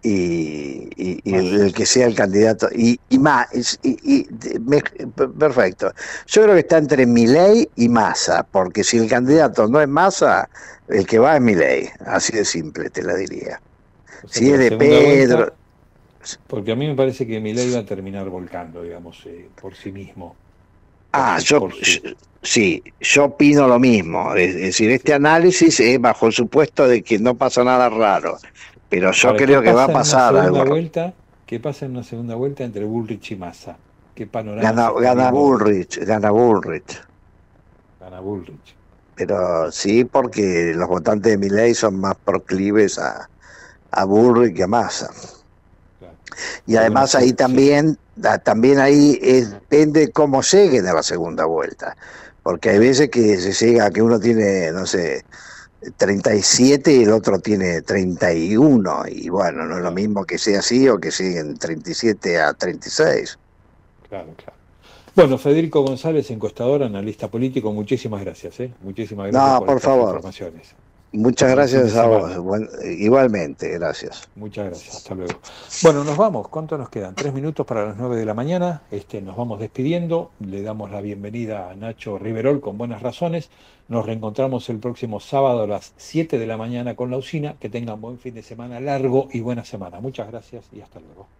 y, y- y el, que sea el candidato. Y, y más, y, me- perfecto. Yo creo que está entre Milei y Massa, porque si el candidato no es Massa, el que va es Milei. Así de simple, te la diría. O sea, Si es de Pedro. vuelta- porque a mí me parece que Milei va a terminar volcando, digamos, eh, por sí mismo. Ah, yo, yo- sí, yo opino lo mismo. Es, es decir, este análisis es bajo el supuesto de que no pasa nada raro. Pero yo Ahora, ¿qué creo que va a pasar una algo. vuelta? ¿Qué pasa en una segunda vuelta entre Bullrich y Massa? ¿Qué panorama? Gana? Bullrich, gana Bullrich. Gana Bullrich. Pero sí, porque los votantes de Milei son más proclives a, a Bullrich que a Massa. Y además ahí también, da- también ahí es- depende cómo lleguen a la segunda vuelta. Porque hay veces que se llega que uno tiene, no sé, 37 y el otro tiene 31. Y bueno, no es lo mismo que sea así o que lleguen 37 a 36. Claro, claro. Bueno, Federico González, encuestador, analista político, muchísimas gracias. ¿eh? Muchísimas gracias No, por, por estas favor. informaciones. Muchas gracias a vos. Igualmente, gracias. Muchas gracias, hasta luego. Bueno, nos vamos. ¿Cuánto nos quedan? Tres minutos para las nueve de la mañana. Este, nos vamos despidiendo. Le damos la bienvenida a Nacho Riverol con buenas razones. Nos reencontramos el próximo sábado a las 7 de la mañana con la usina. Que tengan buen fin de semana largo y buena semana. Muchas gracias y hasta luego.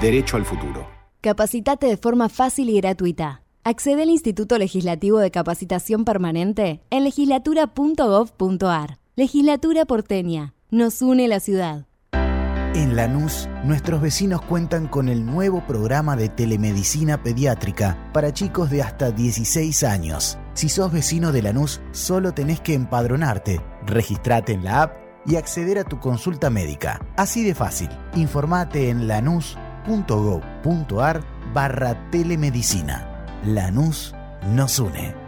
Derecho al futuro. Capacitate de forma fácil y gratuita. Accede al Instituto Legislativo de Capacitación Permanente en legislatura.gov.ar. Legislatura porteña. Nos une la ciudad. En Lanús, nuestros vecinos cuentan con el nuevo programa de telemedicina pediátrica para chicos de hasta 16 años. Si sos vecino de Lanús, solo tenés que empadronarte, registrate en la app y acceder a tu consulta médica. Así de fácil. Informate en lanús.gov.ar barra telemedicina. Lanús nos une.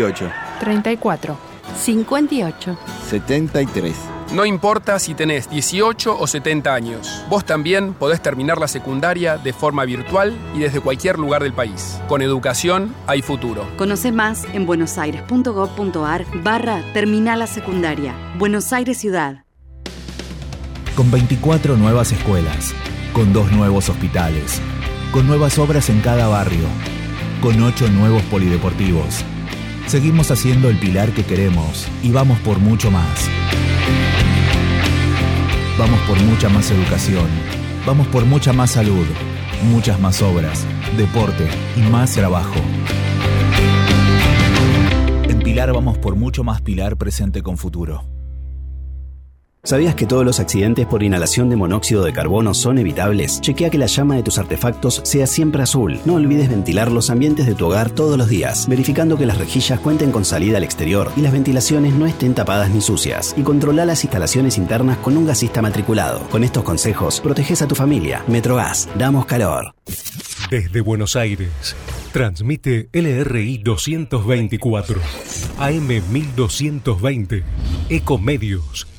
28, 34, 58, 73. No importa si tenés 18 o 70 años, vos también podés terminar la secundaria de forma virtual y desde cualquier lugar del país. Con educación hay futuro. Conoce más en buenosaires.gov.ar barra Terminal la Secundaria. Buenos Aires Ciudad. Con 24 nuevas escuelas, con dos nuevos hospitales, con nuevas obras en cada barrio, con ocho nuevos polideportivos. Seguimos haciendo el pilar que queremos y vamos por mucho más. Vamos por mucha más educación. Vamos por mucha más salud, muchas más obras, deporte y más trabajo. En Pilar vamos por mucho más Pilar presente con futuro. ¿Sabías que todos los accidentes por inhalación de monóxido de carbono son evitables? Chequea que la llama de tus artefactos sea siempre azul. No olvides ventilar los ambientes de tu hogar todos los días, verificando que las rejillas cuenten con salida al exterior y las ventilaciones no estén tapadas ni sucias. Y controla las instalaciones internas con un gasista matriculado. Con estos consejos, proteges a tu familia. Metrogas, damos calor. Desde Buenos Aires, transmite LRI 224, AM 1220, Ecomedios